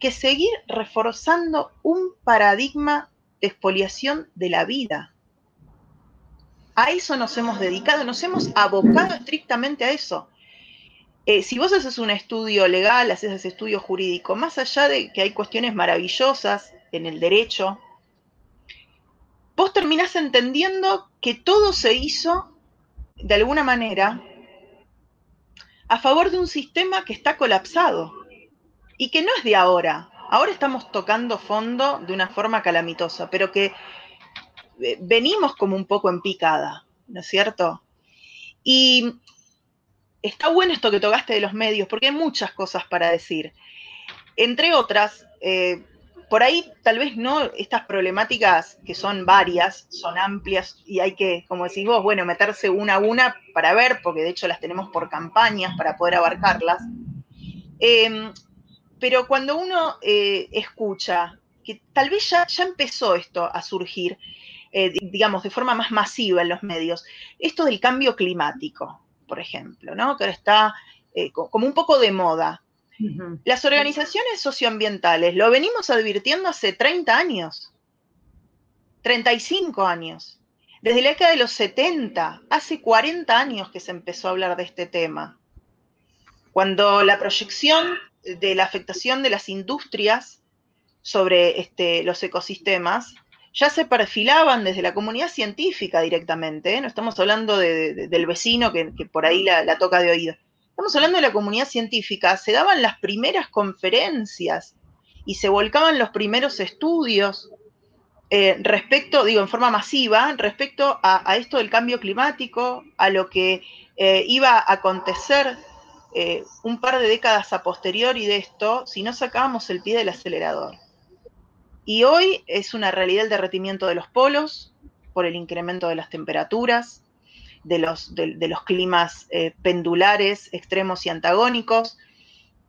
Speaker 2: que seguir reforzando un paradigma de expoliación de la vida. A eso nos hemos dedicado, nos hemos abocado estrictamente a eso. Eh, si vos haces un estudio legal, haces estudio jurídico, más allá de que hay cuestiones maravillosas en el derecho, vos terminás entendiendo que todo se hizo de alguna manera a favor de un sistema que está colapsado y que no es de ahora. Ahora estamos tocando fondo de una forma calamitosa, pero que venimos como un poco en picada, ¿no es cierto? Y está bueno esto que tocaste de los medios, porque hay muchas cosas para decir. Entre otras, eh, por ahí tal vez no estas problemáticas que son varias, son amplias y hay que, como decís vos, bueno, meterse una a una para ver, porque de hecho las tenemos por campañas para poder abarcarlas. Em, pero cuando uno eh, escucha que tal vez ya, ya empezó esto a surgir, eh, digamos, de forma más masiva en los medios, esto del cambio climático, por ejemplo, ¿no? Que ahora está eh, como un poco de moda. Las organizaciones socioambientales lo venimos advirtiendo hace 30 años, 35 años. Desde la década de los 70, hace 40 años que se empezó a hablar de este tema. Cuando la proyección de la afectación de las industrias sobre este, los ecosistemas ya se perfilaban desde la comunidad científica directamente, ¿eh? no estamos hablando del vecino que, por ahí la, toca de oído, estamos hablando de la comunidad científica, se daban las primeras conferencias y se volcaban los primeros estudios eh, respecto, digo, en forma masiva, respecto a, esto del cambio climático, a lo que eh, iba a acontecer un par de décadas a posteriori de esto si no sacábamos el pie del acelerador. Y hoy es una realidad el derretimiento de los polos por el incremento de las temperaturas, de los, de, los climas eh, pendulares, extremos y antagónicos.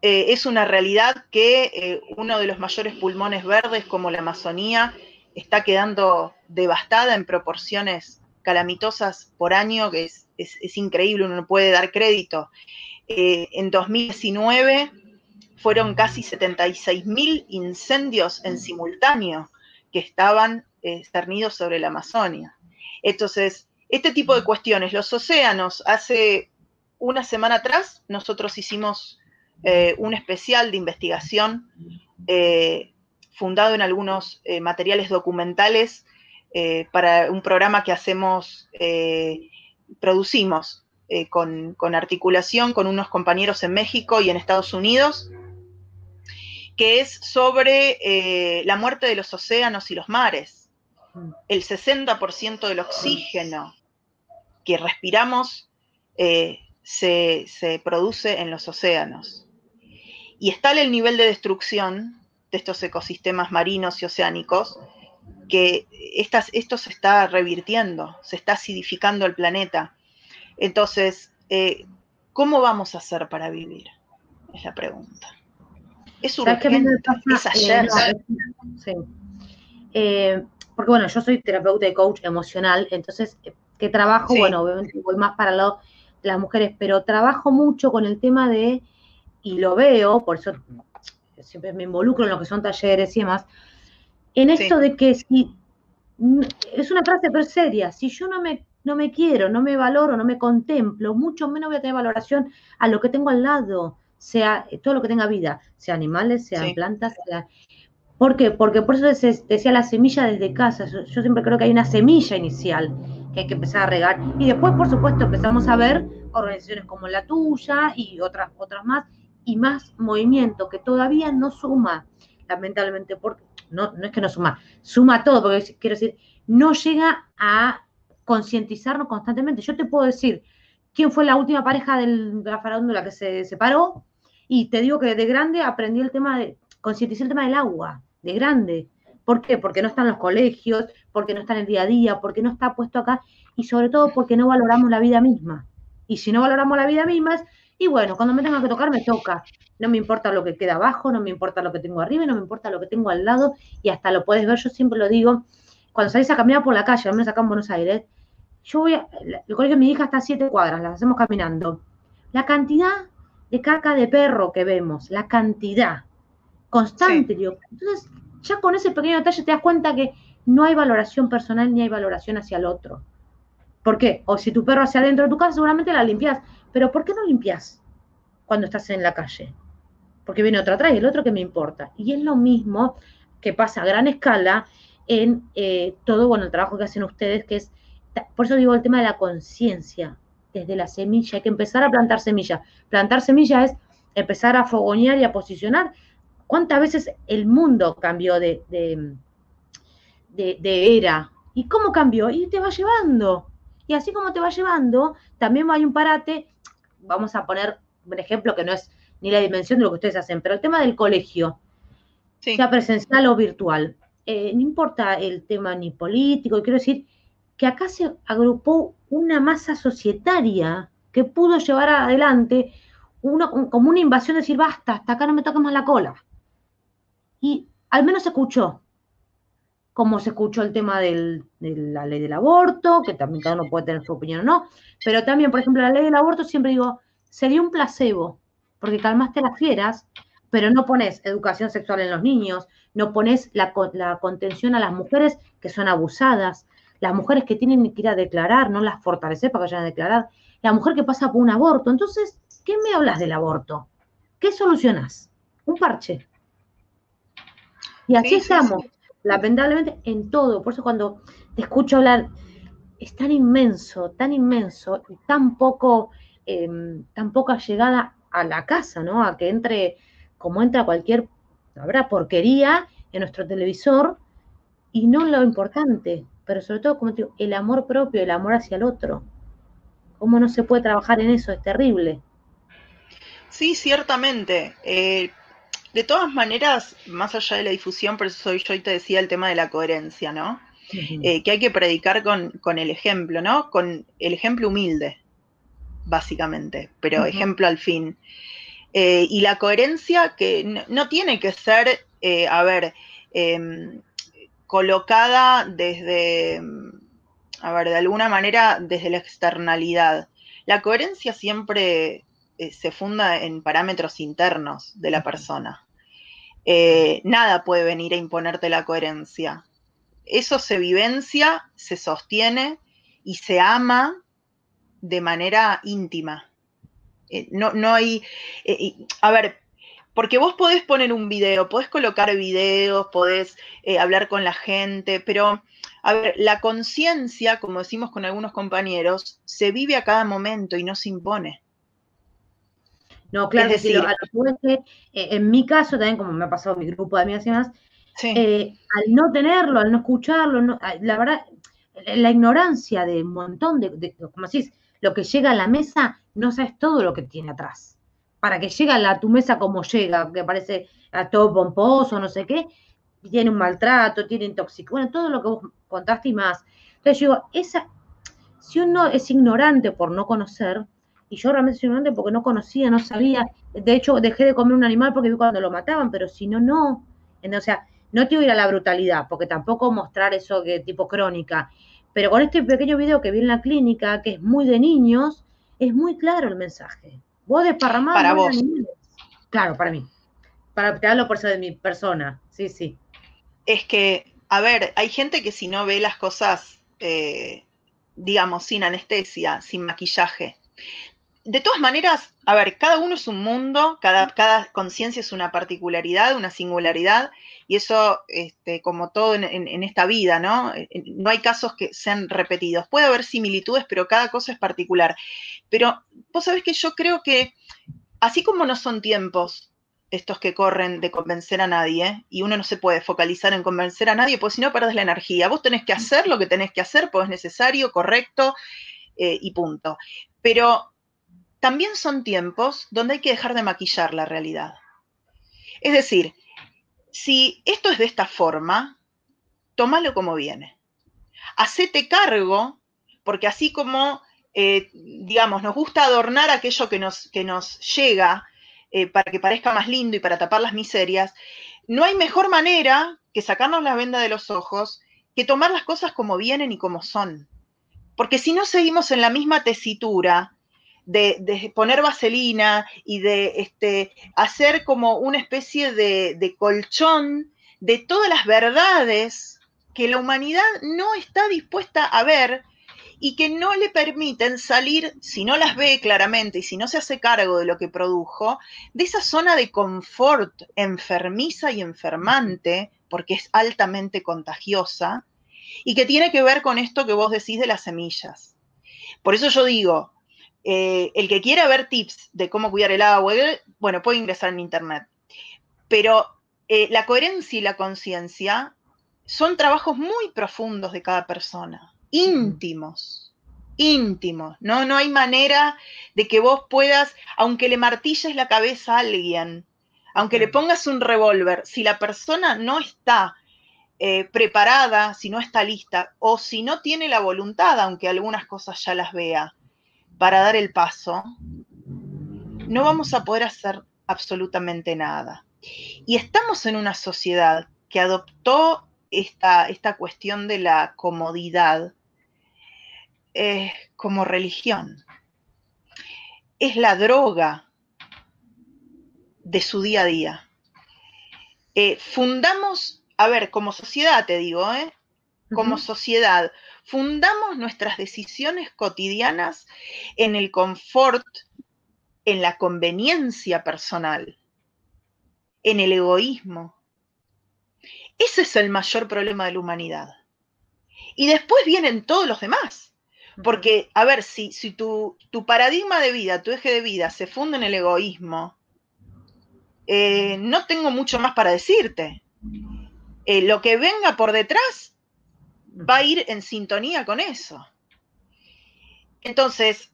Speaker 2: Eh, es una realidad que uno de los mayores pulmones verdes como la Amazonía está quedando devastada en proporciones calamitosas por año, que es, es increíble, uno no puede dar crédito. Eh, en 2019 fueron casi 76.000 incendios en simultáneo que estaban eh, cernidos sobre la Amazonia. Entonces, este tipo de cuestiones, los océanos, hace una semana atrás nosotros hicimos eh, un especial de investigación fundado en algunos materiales documentales para un programa que hacemos, producimos eh, con, articulación con unos compañeros en México y en Estados Unidos, que es sobre eh, la muerte de los océanos y los mares. El 60% del oxígeno que respiramos eh, se, produce en los océanos. Y está el nivel de destrucción de estos ecosistemas marinos y oceánicos que esto se está revirtiendo, se está acidificando el planeta. Entonces, eh, ¿cómo vamos a hacer para vivir? Es la pregunta. Es urgente, es ayer.
Speaker 1: sí. Eh, porque bueno, yo soy terapeuta y coach emocional, entonces, eh, que trabajo, bueno, obviamente voy más para el lado de las mujeres, pero trabajo mucho con el tema de, y lo veo, por eso siempre me involucro en lo que son talleres y demás, en esto de que si, es una frase per seria, si yo no me no me quiero, no me valoro, no me contemplo, mucho menos voy a tener valoración a lo que tengo al lado, sea todo lo que tenga vida, sea animales, sean plantas, sea... ¿Por qué? Porque por eso decía la semilla desde casa. Yo, siempre creo que hay una semilla inicial que hay que empezar a regar. Y después, por supuesto, empezamos a ver organizaciones como la tuya y otras, otras más, y más movimiento que todavía no suma, lamentablemente, porque no, no es que no suma, suma todo, porque quiero decir, no llega a concientizarnos constantemente. Yo te puedo decir quién fue la última pareja de la farándula que se separó y te digo que de grande aprendí el tema de, concienticé el tema del agua, de grande. ¿Por qué? Porque no están los colegios, porque no está en el día a día, porque no está puesto acá y sobre todo porque no valoramos la vida misma. Y si no valoramos la vida misma, Y bueno, cuando me tenga que tocar, me toca. No me importa lo que queda abajo, no me importa lo que tengo arriba, no me importa lo que tengo al lado, y hasta lo puedes ver, yo siempre lo digo, cuando salís a caminar por la calle, al menos acá en Buenos Aires, yo voy a, el colegio de mi hija está a siete cuadras, las hacemos caminando. La cantidad de caca de perro que vemos, la cantidad constante. Entonces, ya con ese pequeño detalle te das cuenta que no hay valoración personal ni hay valoración hacia el otro. ¿Por qué? O si tu perro hacia adentro de tu casa, seguramente la limpias. Pero ¿por qué no limpias cuando estás en la calle? Porque viene otro atrás y el otro que me importa. Y es lo mismo que pasa a gran escala en eh, todo bueno, el trabajo que hacen ustedes, que es, por eso digo el tema de la conciencia, desde la semilla, hay que empezar a plantar semillas. Plantar semillas es empezar a fogonear y a posicionar. ¿Cuántas veces el mundo cambió de, de, de era? ¿Y cómo cambió? Y te va llevando. Y así como te va llevando, también hay un parate, vamos a poner un ejemplo que no es ni la dimensión de lo que ustedes hacen, pero el tema del colegio, sea presencial o virtual, eh, no importa el tema ni político, quiero decir que acá se agrupó una masa societaria que pudo llevar adelante una, como una invasión de decir, basta, hasta acá no me toques más la cola. Y al menos se escuchó, como se escuchó el tema de la ley del aborto, que también cada uno puede tener su opinión o no, pero también, por ejemplo, la ley del aborto siempre digo, sería un placebo, porque calmaste las fieras, pero no pones educación sexual en los niños, no pones la, contención a las mujeres que son abusadas, las mujeres que tienen que ir a declarar, no las fortalecer para que vayan a declarar, la mujer que pasa por un aborto. Entonces, ¿qué me hablas del aborto? ¿Qué solucionas? Un parche. Y así estamos lamentablemente en todo. Por eso cuando te escucho hablar, es tan inmenso, tan inmenso y tan poco, em, tan poca llegada a la casa, ¿no? A que entre, como entra cualquier, habrá porquería en nuestro televisor y no lo importante, pero sobre todo, como te digo, el amor propio, el amor hacia el otro. ¿Cómo no se puede trabajar en eso? Es terrible.
Speaker 2: Sí, ciertamente. Eh, de todas maneras, más allá de la difusión, por eso soy yo y te decía el tema de la coherencia, ¿no? Eh, que hay que predicar con, el ejemplo, ¿no? Con el ejemplo humilde, básicamente, pero ejemplo al fin. Eh, y la coherencia que no, tiene que ser, a ver, em, colocada desde, a ver, de alguna manera desde la externalidad. La coherencia siempre eh, se funda en parámetros internos de la persona. Eh, nada puede venir a imponerte la coherencia. Eso se vivencia, se sostiene y se ama de manera íntima. Eh, no, no, hay, a ver, porque vos podés poner un video, podés colocar videos, podés hablar con la gente, pero, a ver, la conciencia, como decimos con algunos compañeros, se vive a cada momento y no se impone.
Speaker 1: No, claro, es decir, eh, en mi caso, también como me ha pasado mi grupo de amigas y más, eh, al no tenerlo, al no escucharlo, la verdad, la ignorancia de un montón de, como decís, lo que llega a la mesa, no sabes todo lo que tiene atrás. Para que llegue a, tu mesa como llega, que parece a todo pomposo, no sé qué, tiene un maltrato, tiene intoxicación, bueno, todo lo que vos contaste y más. Entonces yo digo, esa, si uno es ignorante por no conocer, y yo realmente soy ignorante porque no conocía, no sabía. De hecho, dejé de comer un animal porque vi cuando lo mataban, pero si no, no. o sea, no te voy a ir a la brutalidad, porque tampoco mostrar eso que tipo crónica. Pero con este pequeño video que vi en la clínica, que es muy de niños, es muy claro el mensaje. Vos desparramás.
Speaker 2: Para vos.
Speaker 1: Claro, para mí. Para te hablo por eso de mi persona. Sí, sí.
Speaker 2: Es que, a ver, hay gente que si no ve las cosas, eh, digamos, sin anestesia, sin maquillaje, de todas maneras, a ver, cada uno es un mundo, cada, conciencia es una particularidad, una singularidad, y eso, este, como todo en, esta vida, ¿no? No hay casos que sean repetidos. Puede haber similitudes, pero cada cosa es particular. Pero vos sabés que yo creo que, así como no son tiempos estos que corren de convencer a nadie, y uno no se puede focalizar en convencer a nadie, pues si no perdés la energía. Vos tenés que hacer lo que tenés que hacer, pues es necesario, correcto, eh, y punto. Pero también son tiempos donde hay que dejar de maquillar la realidad. Es decir, si esto es de esta forma, tómalo como viene. Hacete cargo, porque así como eh, digamos, nos gusta adornar aquello que nos, que nos llega eh, para que parezca más lindo y para tapar las miserias, no hay mejor manera que sacarnos la venda de los ojos que tomar las cosas como vienen y como son. Porque si no seguimos en la misma tesitura de, poner vaselina y de este, hacer como una especie de, de colchón de todas las verdades que la humanidad no está dispuesta a ver y que no le permiten salir, si no las ve claramente y si no se hace cargo de lo que produjo, de esa zona de confort enfermiza y enfermante, porque es altamente contagiosa, y que tiene que ver con esto que vos decís de las semillas. Por eso yo digo, eh, el que quiera ver tips de cómo cuidar el agua, bueno, puede ingresar en internet. Pero eh, la coherencia y la conciencia son trabajos muy profundos de cada persona, íntimos, íntimos. ¿no? no hay manera de que vos puedas, aunque le martilles la cabeza a alguien, aunque le pongas un revólver, si la persona no está eh, preparada, si no está lista, o si no tiene la voluntad, aunque algunas cosas ya las vea, para dar el paso, no vamos a poder hacer absolutamente nada. Y estamos en una sociedad que adoptó esta, esta cuestión de la comodidad eh, como religión. Es la droga de su día a día. Eh, fundamos, a ver, como sociedad te digo, ¿eh? como sociedad, fundamos nuestras decisiones cotidianas en el confort, en la conveniencia personal, en el egoísmo. Ese es el mayor problema de la humanidad. Y después vienen todos los demás. Porque, a ver, si, si tu, paradigma de vida, tu eje de vida se funde en el egoísmo, eh, no tengo mucho más para decirte. Eh, lo que venga por detrás va a ir en sintonía con eso. Entonces,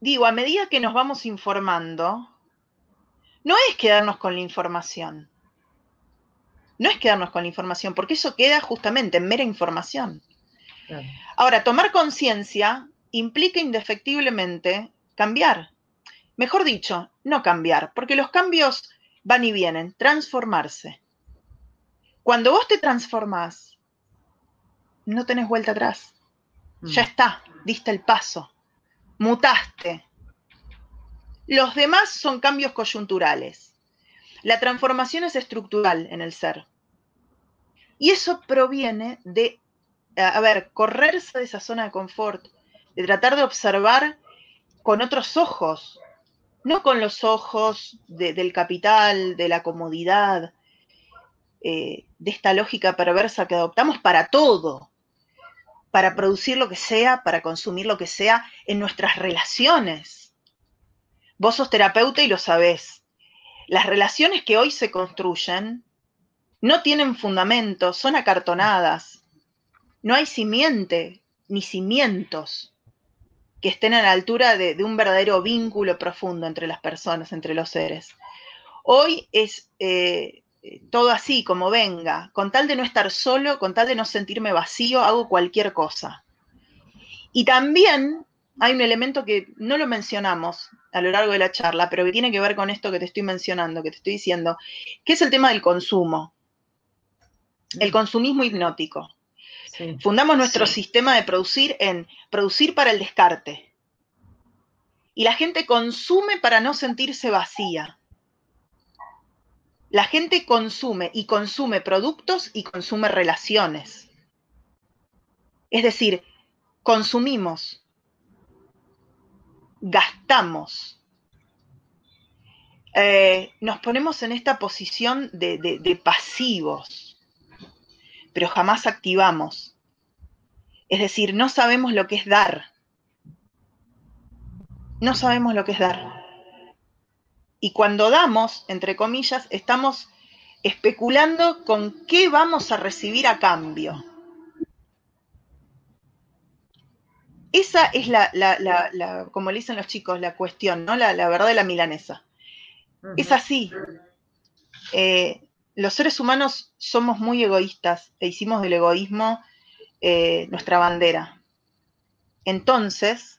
Speaker 2: digo, a medida que nos vamos informando, no es quedarnos con la información. No es quedarnos con la información, porque eso queda justamente en mera información. Ahora, tomar conciencia implica indefectiblemente cambiar. Mejor dicho, no cambiar, porque los cambios van y vienen, transformarse. Cuando vos te transformás, no tenés vuelta atrás. Mm. Ya está, diste el paso, mutaste. Los demás son cambios coyunturales. La transformación es estructural en el ser. Y eso proviene de, a ver, correrse de esa zona de confort, de tratar de observar con otros ojos, no con los ojos del capital, de la comodidad, eh, de esta lógica perversa que adoptamos para todo para producir lo que sea, para consumir lo que sea en nuestras relaciones. Vos sos terapeuta y lo sabés. Las relaciones que hoy se construyen no tienen fundamento, son acartonadas. No hay simiente ni cimientos que estén a la altura de, un verdadero vínculo profundo entre las personas, entre los seres. Hoy es eh, todo así, como venga, con tal de no estar solo, con tal de no sentirme vacío, hago cualquier cosa. Y también hay un elemento que no lo mencionamos a lo largo de la charla, pero que tiene que ver con esto que te estoy mencionando, que te estoy diciendo, que es el tema del consumo, el consumismo hipnótico. Fundamos nuestro sistema de producir en producir para el descarte. Y la gente consume para no sentirse vacía. La gente consume y consume productos y consume relaciones. Es decir, consumimos, gastamos, eh, nos ponemos en esta posición de pasivos, pero jamás activamos. Es decir, no sabemos lo que es dar. No sabemos lo que es dar. Y cuando damos, entre comillas, estamos especulando con qué vamos a recibir a cambio. Esa es la, como le dicen los chicos, la cuestión, ¿no? La, verdad de la milanesa. Es así. Eh, los seres humanos somos muy egoístas e hicimos del egoísmo eh, nuestra bandera. Entonces,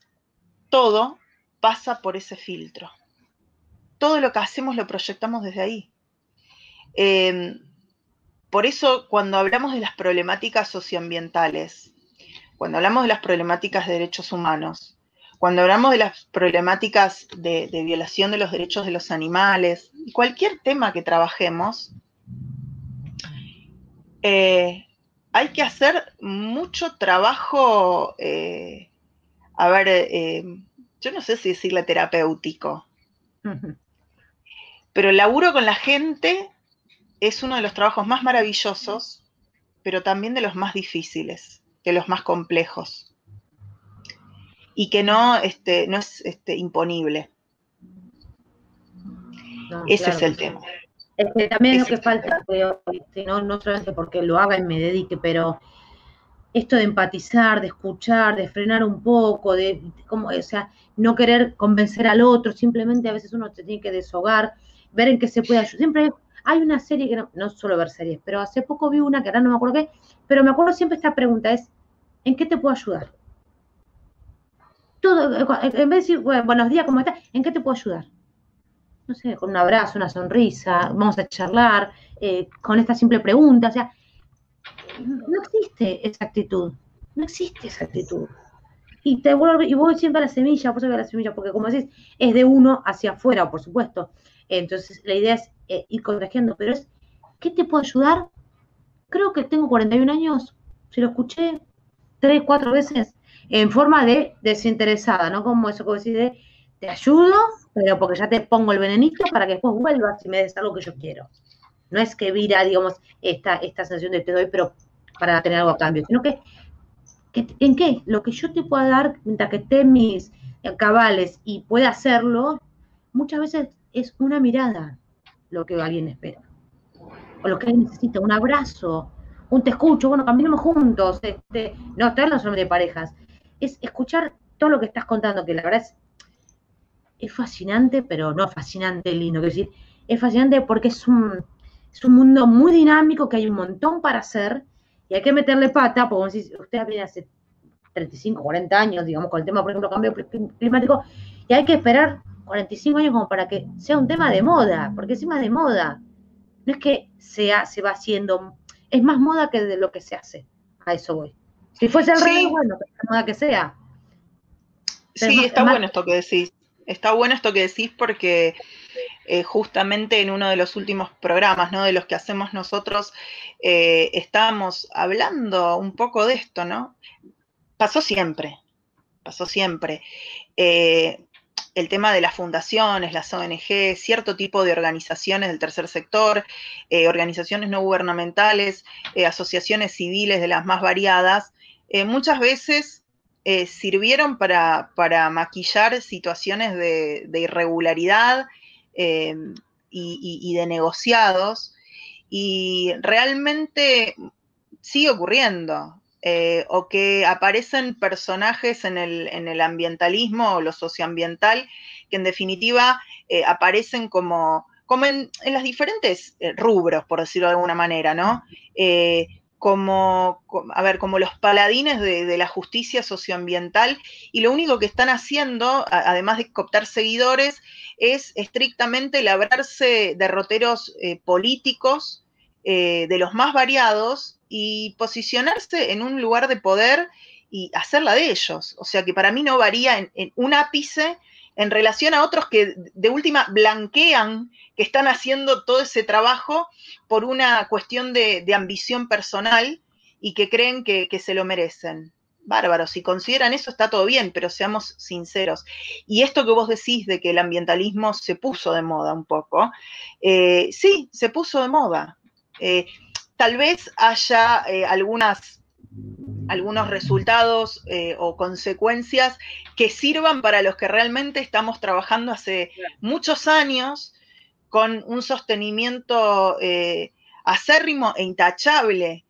Speaker 2: todo pasa por ese filtro. Todo lo que hacemos lo proyectamos desde ahí. Em, por eso, cuando hablamos de las problemáticas socioambientales, cuando hablamos de las problemáticas de derechos humanos, cuando hablamos de las problemáticas de, violación de los derechos de los animales, cualquier tema que trabajemos, eh, hay que hacer mucho trabajo, eh, a ver, eh, yo no sé si decirle terapéutico, pero el laburo con la gente es uno de los trabajos más maravillosos, pero también de los más difíciles, de los más complejos, y que no, este, no es este, imponible. Ese es el tema.
Speaker 1: También es lo que falta, este, no, no solamente porque lo haga y me dedique, pero esto de empatizar, de escuchar, de frenar un poco, de, como, o sea, no querer convencer al otro, simplemente a veces uno se tiene que deshogar, ver en qué se puede ayudar. Siempre hay una serie que no, no suelo ver series, pero hace poco vi una que ahora no me acuerdo qué, pero me acuerdo siempre esta pregunta es, ¿en qué te puedo ayudar? Todo, en vez de decir, buenos días, ¿cómo estás? ¿En qué te puedo ayudar? No sé, con un abrazo, una sonrisa, vamos a charlar, eh, con esta simple pregunta, o sea, no existe esa actitud, no existe esa actitud. Y te vuelve, y voy siempre a la semilla, por eso a la semilla, porque como decís, es de uno hacia afuera, por supuesto. Entonces, la idea es eh, ir contagiando, pero es, ¿qué te puedo ayudar? Creo que tengo 41 años, si lo escuché tres, cuatro veces, en forma de desinteresada, ¿no? Como eso que decís de, te ayudo, pero porque ya te pongo el venenito para que después vuelvas y me des algo que yo quiero. No es que vira, digamos, esta, esta sensación de te doy, pero para tener algo a cambio, sino que, ¿en qué? Lo que yo te pueda dar mientras que esté mis cabales y pueda hacerlo, muchas veces es una mirada lo que alguien espera. O lo que alguien necesita, un abrazo, un te escucho, bueno, caminemos juntos, este, no, esto no solamente de parejas, es escuchar todo lo que estás contando, que la verdad es, fascinante, pero no fascinante lindo, quiero decir, es fascinante porque es un, es un mundo muy dinámico que hay un montón para hacer y hay que meterle pata, porque usted viene hace 35, 40 años, digamos, con el tema, por ejemplo, cambio climático, y hay que esperar 45 años como para que sea un tema de moda, porque es más de moda. No es que sea, se va haciendo, es más moda que de lo que se hace. A eso voy. Si fuese al revés, bueno, que la moda que sea.
Speaker 2: sí, está bueno esto que decís. Está bueno esto que decís porque eh, justamente en uno de los últimos programas, ¿no? De los que hacemos nosotros, eh, estábamos hablando un poco de esto, ¿no? Pasó siempre, pasó siempre. Eh, el tema de las fundaciones, las ONG, cierto tipo de organizaciones del tercer sector, organizaciones no gubernamentales, asociaciones civiles de las más variadas, muchas veces sirvieron para, maquillar situaciones de irregularidad eh, y, de negociados, y realmente sigue ocurriendo. Eh, o que aparecen personajes en el, ambientalismo o lo socioambiental que en definitiva eh, aparecen como, como en, en los diferentes rubros, por decirlo de alguna manera, ¿no? como, a ver, como los paladines de, la justicia socioambiental y lo único que están haciendo, además de cooptar seguidores, es estrictamente labrarse derroteros eh, políticos eh, de los más variados y posicionarse en un lugar de poder y hacerla de ellos. O sea que para mí no varía en un ápice en relación a otros que de última blanquean que están haciendo todo ese trabajo por una cuestión de, ambición personal y que creen que, se lo merecen. Bárbaro, si consideran eso está todo bien, pero seamos sinceros. Y esto que vos decís de que el ambientalismo se puso de moda un poco, eh, sí, se puso de moda. Eh, tal vez haya eh, algunos resultados eh, o consecuencias que sirvan para los que realmente estamos trabajando hace muchos años con un sostenimiento eh, acérrimo e intachable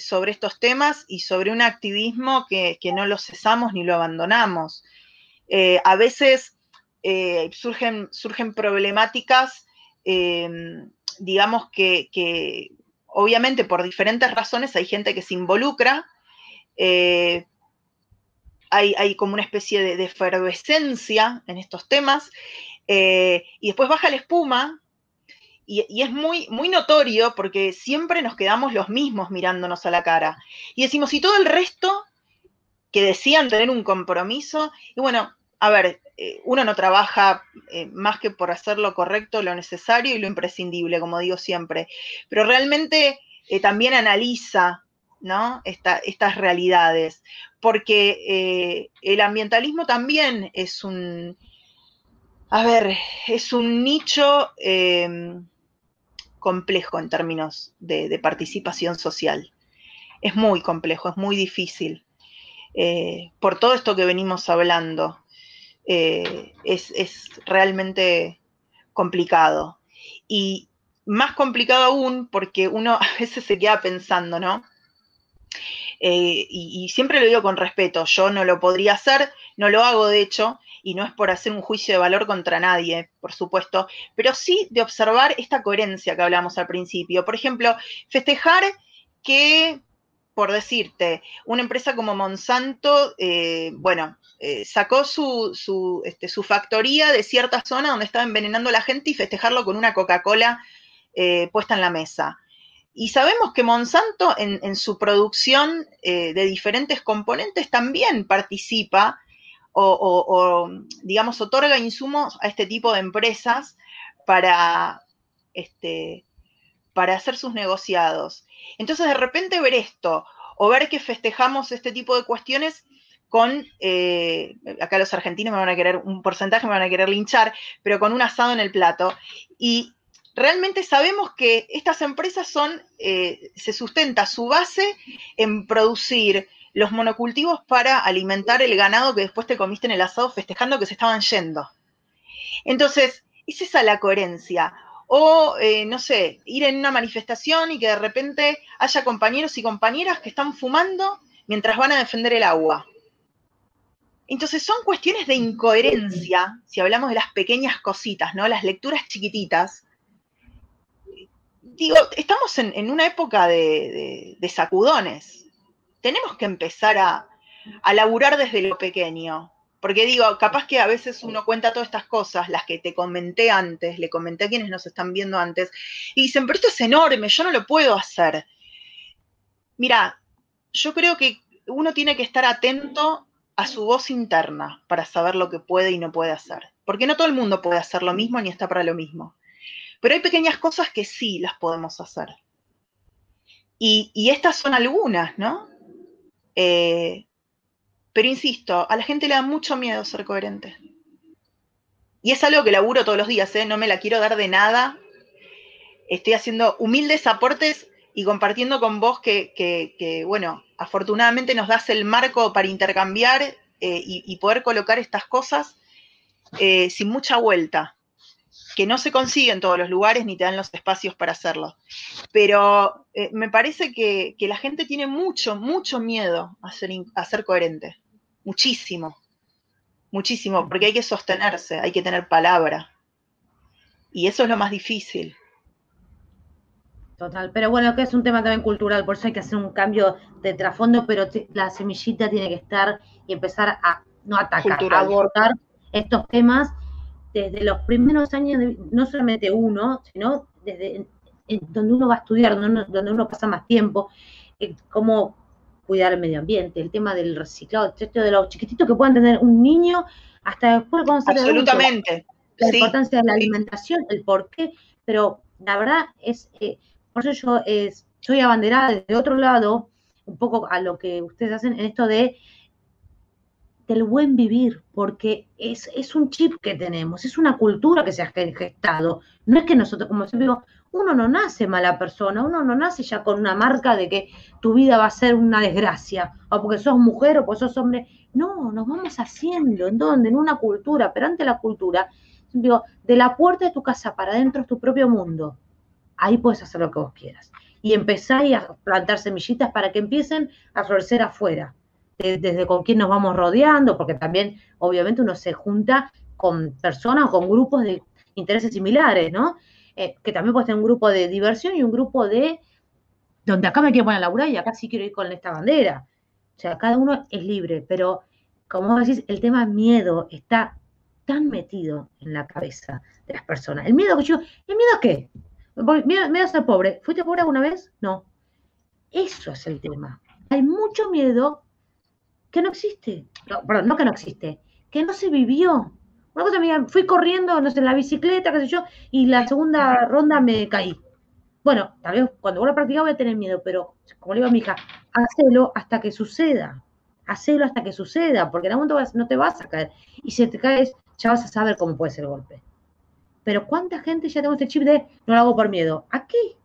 Speaker 2: sobre estos temas y sobre un activismo que, no lo cesamos ni lo abandonamos. a veces surgen, surgen problemáticas, digamos que, que obviamente por diferentes razones hay gente que se involucra, eh, hay, como una especie de, efervescencia en estos temas, eh, y después baja la espuma, y, es muy, muy notorio porque siempre nos quedamos los mismos mirándonos a la cara. Y decimos, y todo el resto que decían tener un compromiso, y bueno, a ver, eh, uno no trabaja eh, más que por hacer lo correcto, lo necesario y lo imprescindible, como digo siempre, pero realmente también analiza ¿no? estas realidades, porque el ambientalismo también es un, a ver, es un nicho em, complejo en términos de, participación social. Es muy complejo, es muy difícil. Eh, por todo esto que venimos hablando, eh, es, realmente complicado. Y más complicado aún porque uno a veces se queda pensando, ¿no? Eh, y, y, siempre lo digo con respeto, yo no lo podría hacer, no lo hago de hecho, y no es por hacer un juicio de valor contra nadie, por supuesto, pero sí de observar esta coherencia que hablamos al principio. Por ejemplo, festejar que, por decirte, una empresa como Monsanto, eh, bueno, eh, sacó su, este, su, factoría de cierta zona donde estaba envenenando a la gente y festejarlo con una Coca-Cola eh, puesta en la mesa. Y sabemos que Monsanto en, su producción de diferentes componentes también participa o, digamos, otorga insumos a este tipo de empresas para, este, para hacer sus negociados. Entonces, de repente ver esto, o ver que festejamos este tipo de cuestiones con, eh, acá los argentinos me van a querer, un porcentaje me van a querer linchar, pero con un asado en el plato. Y realmente sabemos que estas empresas son, eh, se sustenta su base en producir los monocultivos para alimentar el ganado que después te comiste en el asado festejando que se estaban yendo. Entonces, es esa la coherencia. O, eh, no sé, ir en una manifestación y que de repente haya compañeros y compañeras que están fumando mientras van a defender el agua. Entonces son cuestiones de incoherencia, si hablamos de las pequeñas cositas, ¿no? Las lecturas chiquititas. Digo, estamos en, una época de sacudones tenemos que empezar a, a laburar desde lo pequeño. Porque digo, capaz que a veces uno cuenta todas estas cosas, las que te comenté antes, le comenté a quienes nos están viendo antes, y dicen, pero esto es enorme, yo no lo puedo hacer. Mira, yo creo que uno tiene que estar atento a su voz interna para saber lo que puede y no puede hacer. Porque no todo el mundo puede hacer lo mismo ni está para lo mismo. Pero hay pequeñas cosas que sí las podemos hacer. Y, estas son algunas, ¿no? Eh, pero insisto, a la gente le da mucho miedo ser coherente. Y es algo que laburo todos los días, ¿eh? no me la quiero dar de nada. Estoy haciendo humildes aportes y compartiendo con vos que, bueno, afortunadamente nos das el marco para intercambiar eh, y, poder colocar estas cosas sin mucha vuelta que no se consigue en todos los lugares ni te dan los espacios para hacerlo. Pero eh, me parece que, la gente tiene mucho, mucho miedo a ser coherente. Muchísimo. Muchísimo, porque hay que sostenerse, hay que tener palabra. Y eso es lo más difícil.
Speaker 1: Total, pero bueno, que es un tema también cultural, por eso hay que hacer un cambio de trasfondo, pero la semillita tiene que estar y empezar a no atacar, a abordar estos temas desde los primeros años, no solamente uno, sino desde donde uno va a estudiar, donde uno, pasa más tiempo, eh, cómo cuidar el medio ambiente, el tema del reciclado, de los chiquititos que puedan tener un niño, hasta después cuando
Speaker 2: se Absolutamente.
Speaker 1: la importancia de la alimentación, el por qué, pero la verdad es, eh, por eso yo soy abanderada desde otro lado, un poco a lo que ustedes hacen en esto de del buen vivir, porque es, es, un chip que tenemos, es una cultura que se ha gestado. No es que nosotros, como siempre digo, uno no nace mala persona, uno no nace ya con una marca de que tu vida va a ser una desgracia, o porque sos mujer o porque sos hombre. No, nos vamos haciendo, ¿en dónde? En una cultura, pero ante la cultura, digo, de la puerta de tu casa para adentro es tu propio mundo. Ahí puedes hacer lo que vos quieras. Y empezáis a plantar semillitas para que empiecen a florecer afuera desde con quién nos vamos rodeando, porque también obviamente uno se junta con personas o con grupos de intereses similares, ¿no? Eh, que también puede tener un grupo de diversión y un grupo de donde acá me quiero poner a laburar y acá sí quiero ir con esta bandera. O sea, cada uno es libre, pero como decís, el tema miedo está tan metido en la cabeza de las personas. El miedo que yo, ¿el miedo a qué? Miedo, miedo a ser pobre. ¿Fuiste pobre alguna vez? No. Eso es el tema. Hay mucho miedo que no existe. No, perdón, no que no existe, que no se vivió. Una cosa, mira, fui corriendo, no sé, en la bicicleta, qué sé yo, y la segunda ronda me caí. Bueno, tal vez cuando vuelva a practicar voy a tener miedo, pero como le digo a mi hija, hacelo hasta que suceda. Hacelo hasta que suceda, porque en algún momento no te vas a caer. Y si te caes, ya vas a saber cómo puede ser el golpe. Pero ¿cuánta gente ya tengo este chip de no lo hago por miedo? ¿A qué?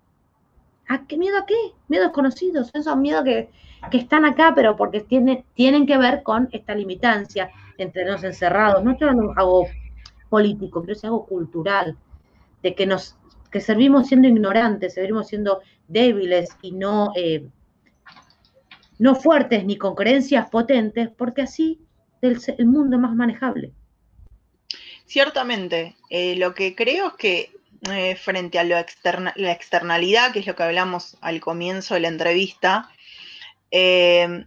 Speaker 1: ¿A qué miedo a qué? Miedo desconocidos. Esos miedos que, que están acá, pero porque tiene, tienen que ver con esta limitancia entre los encerrados. No estoy hablando algo político, pero es algo cultural, de que nos que servimos siendo ignorantes, servimos siendo débiles y no, eh, no fuertes ni con creencias potentes, porque así el, el mundo es más manejable.
Speaker 2: Ciertamente, eh, lo que creo es que eh, frente a lo externa, la externalidad, que es lo que hablamos al comienzo de la entrevista, eh,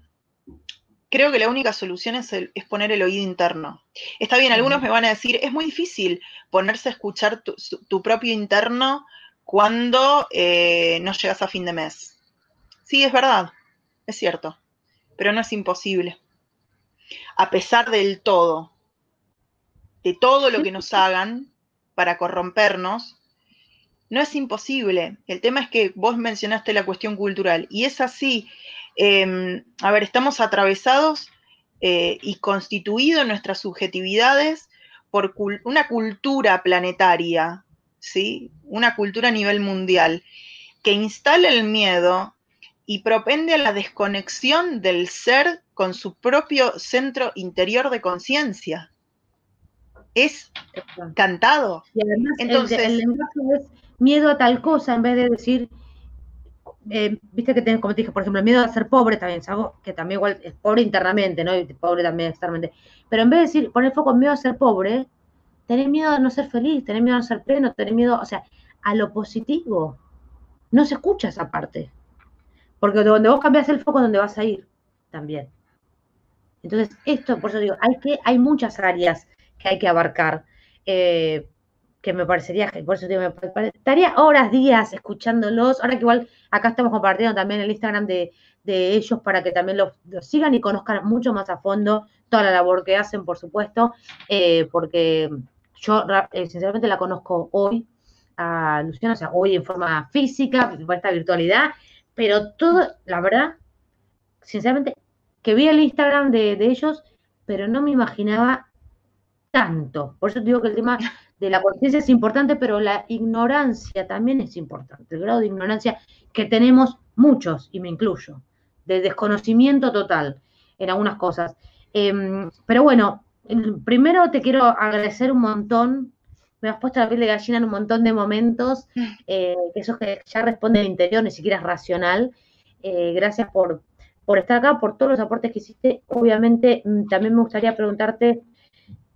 Speaker 2: creo que la única solución es, poner el oído interno. Está bien, algunos me van a decir, es muy difícil ponerse a escuchar tu, propio interno cuando no llegas a fin de mes. Sí, es verdad, es cierto, pero no es imposible. A pesar del todo, de todo lo que nos hagan para corrompernos, no es imposible. El tema es que vos mencionaste la cuestión cultural y es así. Em, a ver, estamos atravesados eh, y constituidos nuestras subjetividades por una cultura planetaria, ¿sí? Una cultura a nivel mundial que instala el miedo y propende a la desconexión del ser con su propio centro interior de conciencia es cantado.
Speaker 1: Y además Entonces, el, lenguaje es miedo a tal cosa en vez de decir, eh, viste que tenés, como te dije, por ejemplo, el miedo a ser pobre también, es que también igual es pobre internamente, ¿no? Y pobre también externamente. Pero en vez de decir, poner foco en miedo a ser pobre, tenés miedo a no ser feliz, tenés miedo a no ser pleno, tenés miedo, o sea, a lo positivo. No se escucha esa parte. Porque donde vos cambias el foco, donde vas a ir también. Entonces, esto, por eso digo, hay que, hay muchas áreas que hay que abarcar. Eh, que me parecería, por eso digo, me estaría horas, días escuchándolos. Ahora que igual acá estamos compartiendo también el Instagram de, ellos para que también los, sigan y conozcan mucho más a fondo toda la labor que hacen, por supuesto, eh, porque yo eh, sinceramente la conozco hoy a Luciana, o sea, hoy en forma física, por esta virtualidad, pero todo, la verdad, sinceramente, que vi el Instagram de, de ellos, pero no me imaginaba tanto. Por eso digo que el tema de la conciencia es importante, pero la ignorancia también es importante. El grado de ignorancia que tenemos muchos, y me incluyo, de desconocimiento total en algunas cosas. Em, pero bueno, primero te quiero agradecer un montón. Me has puesto la piel de gallina en un montón de momentos, eh, que eso que ya responde al interior, ni siquiera es racional. Eh, gracias por, por estar acá, por todos los aportes que hiciste. Obviamente, mm, también me gustaría preguntarte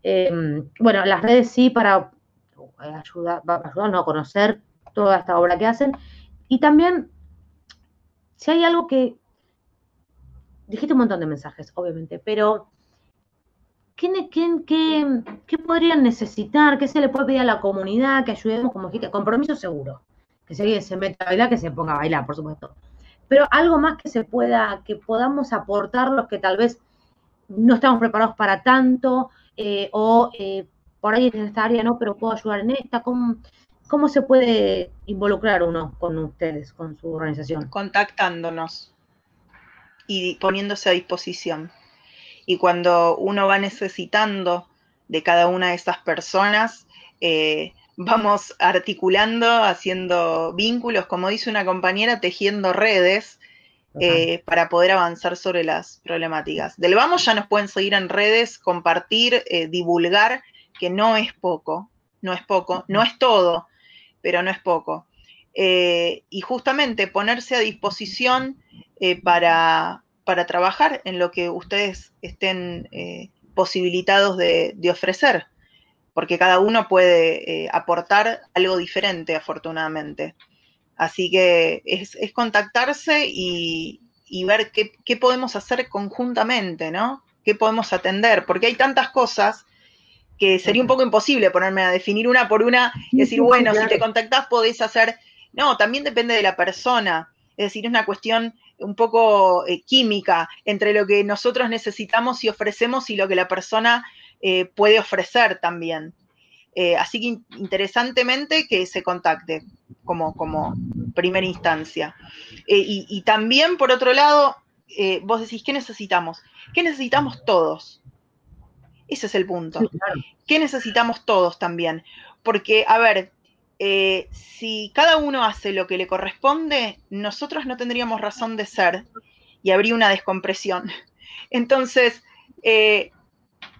Speaker 1: Em, bueno, las redes sí para eh, ayudar, ayudarnos a conocer toda esta obra que hacen. Y también, si hay algo que, dijiste un montón de mensajes, obviamente, pero ¿qué, qué, podrían necesitar? ¿Qué se le puede pedir a la comunidad? Que ayudemos, como dijiste, compromiso seguro. Que si alguien se meta a bailar, que se ponga a bailar, por supuesto. Pero algo más que se pueda, que podamos aportar los que tal vez no estamos preparados para tanto, eh, o eh, por ahí en esta área no, pero puedo ayudar en esta. ¿Cómo, ¿Cómo se puede involucrar uno con ustedes, con su organización?
Speaker 2: Contactándonos y poniéndose a disposición. Y cuando uno va necesitando de cada una de esas personas, eh, vamos articulando, haciendo vínculos, como dice una compañera, tejiendo redes eh, para poder avanzar sobre las problemáticas. Del Vamos ya nos pueden seguir en redes, compartir, eh, divulgar, que no es poco, no es poco, no es todo, pero no es poco. Eh, y justamente ponerse a disposición para, para, trabajar en lo que ustedes estén posibilitados de, de, ofrecer, porque cada uno puede aportar algo diferente, afortunadamente. Así que es, contactarse y, ver qué, podemos hacer conjuntamente, ¿no? ¿Qué podemos atender? Porque hay tantas cosas que sería un poco imposible ponerme a definir una por una y decir, bueno, si te contactás podés hacer... No, también depende de la persona. Es decir, es una cuestión un poco eh, química entre lo que nosotros necesitamos y ofrecemos y lo que la persona eh, puede ofrecer también. Eh, así que interesantemente que se contacte como, como primera instancia. Y, y, también, por otro lado, vos decís, ¿qué necesitamos? ¿Qué necesitamos todos? Ese es el punto. ¿Qué necesitamos todos también? Porque, a ver, eh, si cada uno hace lo que le corresponde, nosotros no tendríamos razón de ser y habría una descompresión. Entonces, eh,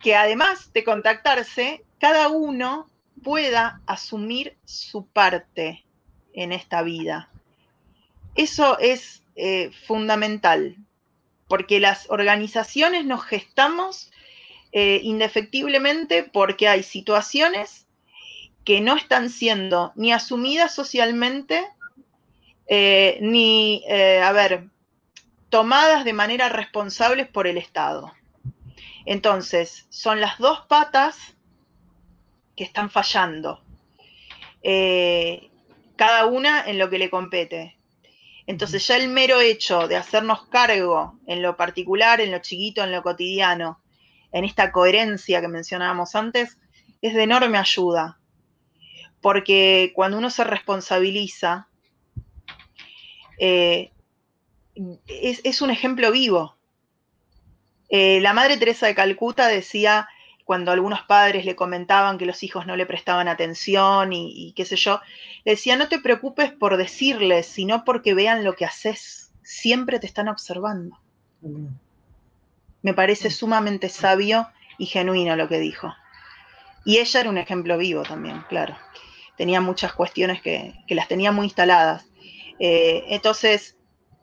Speaker 2: que además de contactarse, cada uno pueda asumir su parte en esta vida. Eso es eh, fundamental, porque las organizaciones nos gestamos eh, indefectiblemente porque hay situaciones que no están siendo ni asumidas socialmente, eh, ni, a ver, tomadas de manera responsables por el Estado. Entonces, son las dos patas que están fallando, cada una en lo que le compete. Entonces ya el mero hecho de hacernos cargo en lo particular, en lo chiquito, en lo cotidiano, en esta coherencia que mencionábamos antes, es de enorme ayuda. Porque cuando uno se responsabiliza, eh, es, un ejemplo vivo. Eh, la Madre Teresa de Calcuta decía, cuando algunos padres le comentaban que los hijos no le prestaban atención y, qué sé yo, le decía, no te preocupes por decirles, sino porque vean lo que haces. Siempre te están observando. Me parece sumamente sabio y genuino lo que dijo. Y ella era un ejemplo vivo también, claro. Tenía muchas cuestiones que, las tenía muy instaladas. Eh, entonces,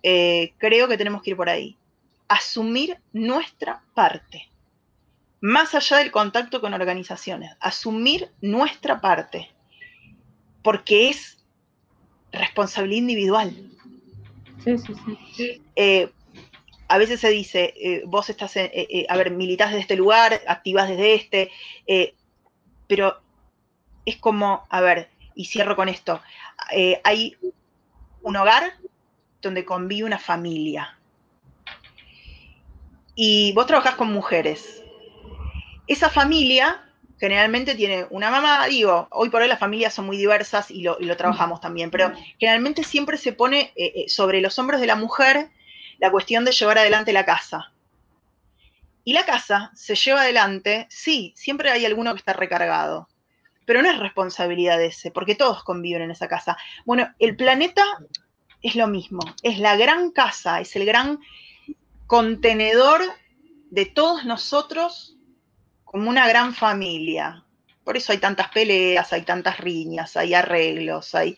Speaker 2: eh, creo que tenemos que ir por ahí. Asumir nuestra parte. Más allá del contacto con organizaciones. Asumir nuestra parte. Porque es responsabilidad individual. Sí, sí, sí. Eh, a veces se dice, eh, vos estás, eh, eh, a ver, militás desde este lugar, activás desde este, pero es como, a ver, y cierro con esto, hay un hogar donde convive una familia. Y vos trabajás con mujeres. Esa familia generalmente tiene una mamá, digo, hoy por hoy las familias son muy diversas y lo, trabajamos también, pero generalmente siempre se pone sobre los hombros de la mujer la cuestión de llevar adelante la casa. Y la casa se lleva adelante, sí, siempre hay alguno que está recargado, pero no es responsabilidad de ese, porque todos conviven en esa casa. Bueno, el planeta es lo mismo, es la gran casa, es el gran contenedor de todos nosotros como una gran familia. Por eso hay tantas peleas, hay tantas riñas, hay arreglos, hay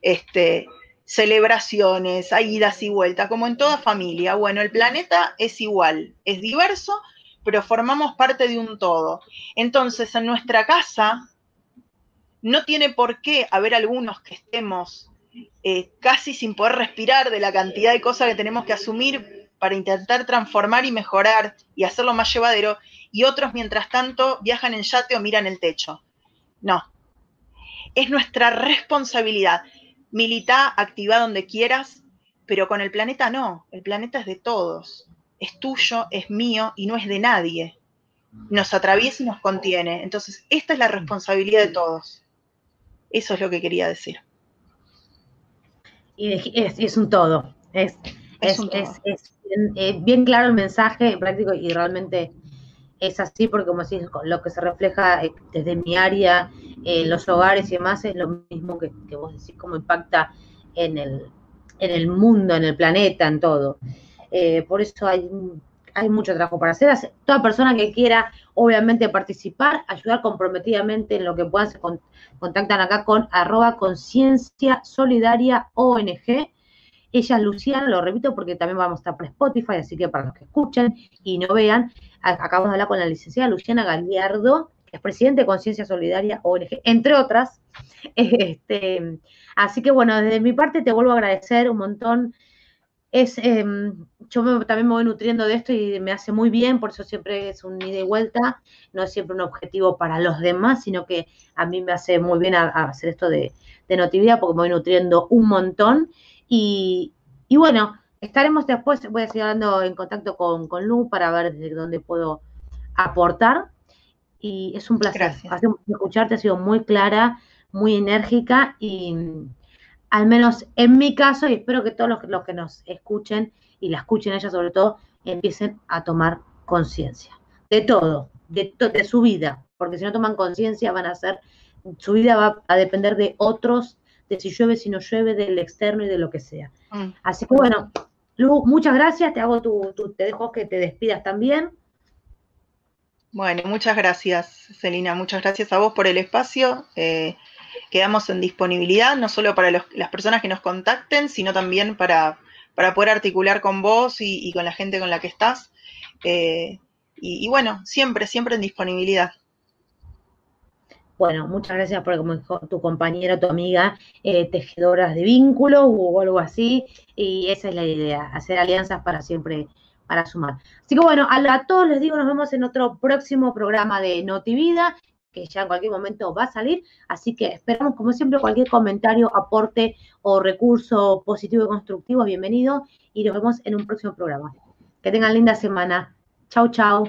Speaker 2: este, celebraciones, hay idas y vueltas, como en toda familia. Bueno, el planeta es igual, es diverso, pero formamos parte de un todo. Entonces, en nuestra casa no tiene por qué haber algunos que estemos eh, casi sin poder respirar de la cantidad de cosas que tenemos que asumir para intentar transformar y mejorar y hacerlo más llevadero, y otros, mientras tanto, viajan en yate o miran el techo. No. Es nuestra responsabilidad milita, activa donde quieras, pero con el planeta no, el planeta es de todos, es tuyo, es mío y no es de nadie. Nos atraviesa y nos contiene. Entonces, esta es la responsabilidad de todos. Eso es lo que quería decir.
Speaker 1: Y es, un todo. Es, eh, bien, claro el mensaje práctico y realmente es así porque como decís, lo que se refleja eh, desde mi área, en los hogares y demás, es lo mismo que, vos decís, cómo impacta en el, en el mundo, en el planeta, en todo. Eh, por eso hay, hay mucho trabajo para hacer. Toda persona que quiera, obviamente, participar, ayudar comprometidamente en lo que puedan, se contactan acá con arroba conciencia solidaria ONG. Ella es Luciana, lo repito porque también vamos a estar por Spotify, así que para los que escuchen y no vean, acabamos de hablar con la licenciada Luciana Galiardo, que es presidente de Conciencia Solidaria ONG, entre otras. Este, así que bueno, desde mi parte te vuelvo a agradecer un montón es, em, yo también me voy nutriendo de esto y me hace muy bien, por eso siempre es un ida y vuelta, no es siempre un objetivo para los demás, sino que a mí me hace muy bien hacer esto de, de Notivida porque me voy nutriendo un montón. Y, bueno, estaremos después, voy a seguir hablando en contacto con, con Lu para ver desde dónde puedo aportar. Y es un placer. Escucharte ha sido muy clara, muy enérgica y al menos en mi caso, y espero que todos los, que nos escuchen y la escuchen ella sobre todo, empiecen a tomar conciencia de todo, de, de su vida, porque si no toman conciencia van a ser, su vida va a depender de otros, de si llueve, si no llueve, del externo y de lo que sea. Mm. Así que bueno, Lu, muchas gracias, te hago tu, te dejo que te despidas también.
Speaker 2: Bueno, muchas gracias, Celina, muchas gracias a vos por el espacio. Eh, quedamos en disponibilidad, no solo para las personas que nos contacten, sino también para, para poder articular con vos y, con la gente con la que estás. Eh, y, bueno, siempre, siempre en disponibilidad.
Speaker 1: Bueno, muchas gracias por como tu compañera, tu amiga, eh, tejedoras de vínculos o algo así. Y esa es la idea, hacer alianzas para siempre, para sumar. Así que bueno, a, a todos les digo, nos vemos en otro próximo programa de Notivida que ya en cualquier momento va a salir. Así que esperamos, como siempre, cualquier comentario, aporte o recurso positivo y constructivo, bienvenido y nos vemos en un próximo programa. Que tengan linda semana. Chau, chau.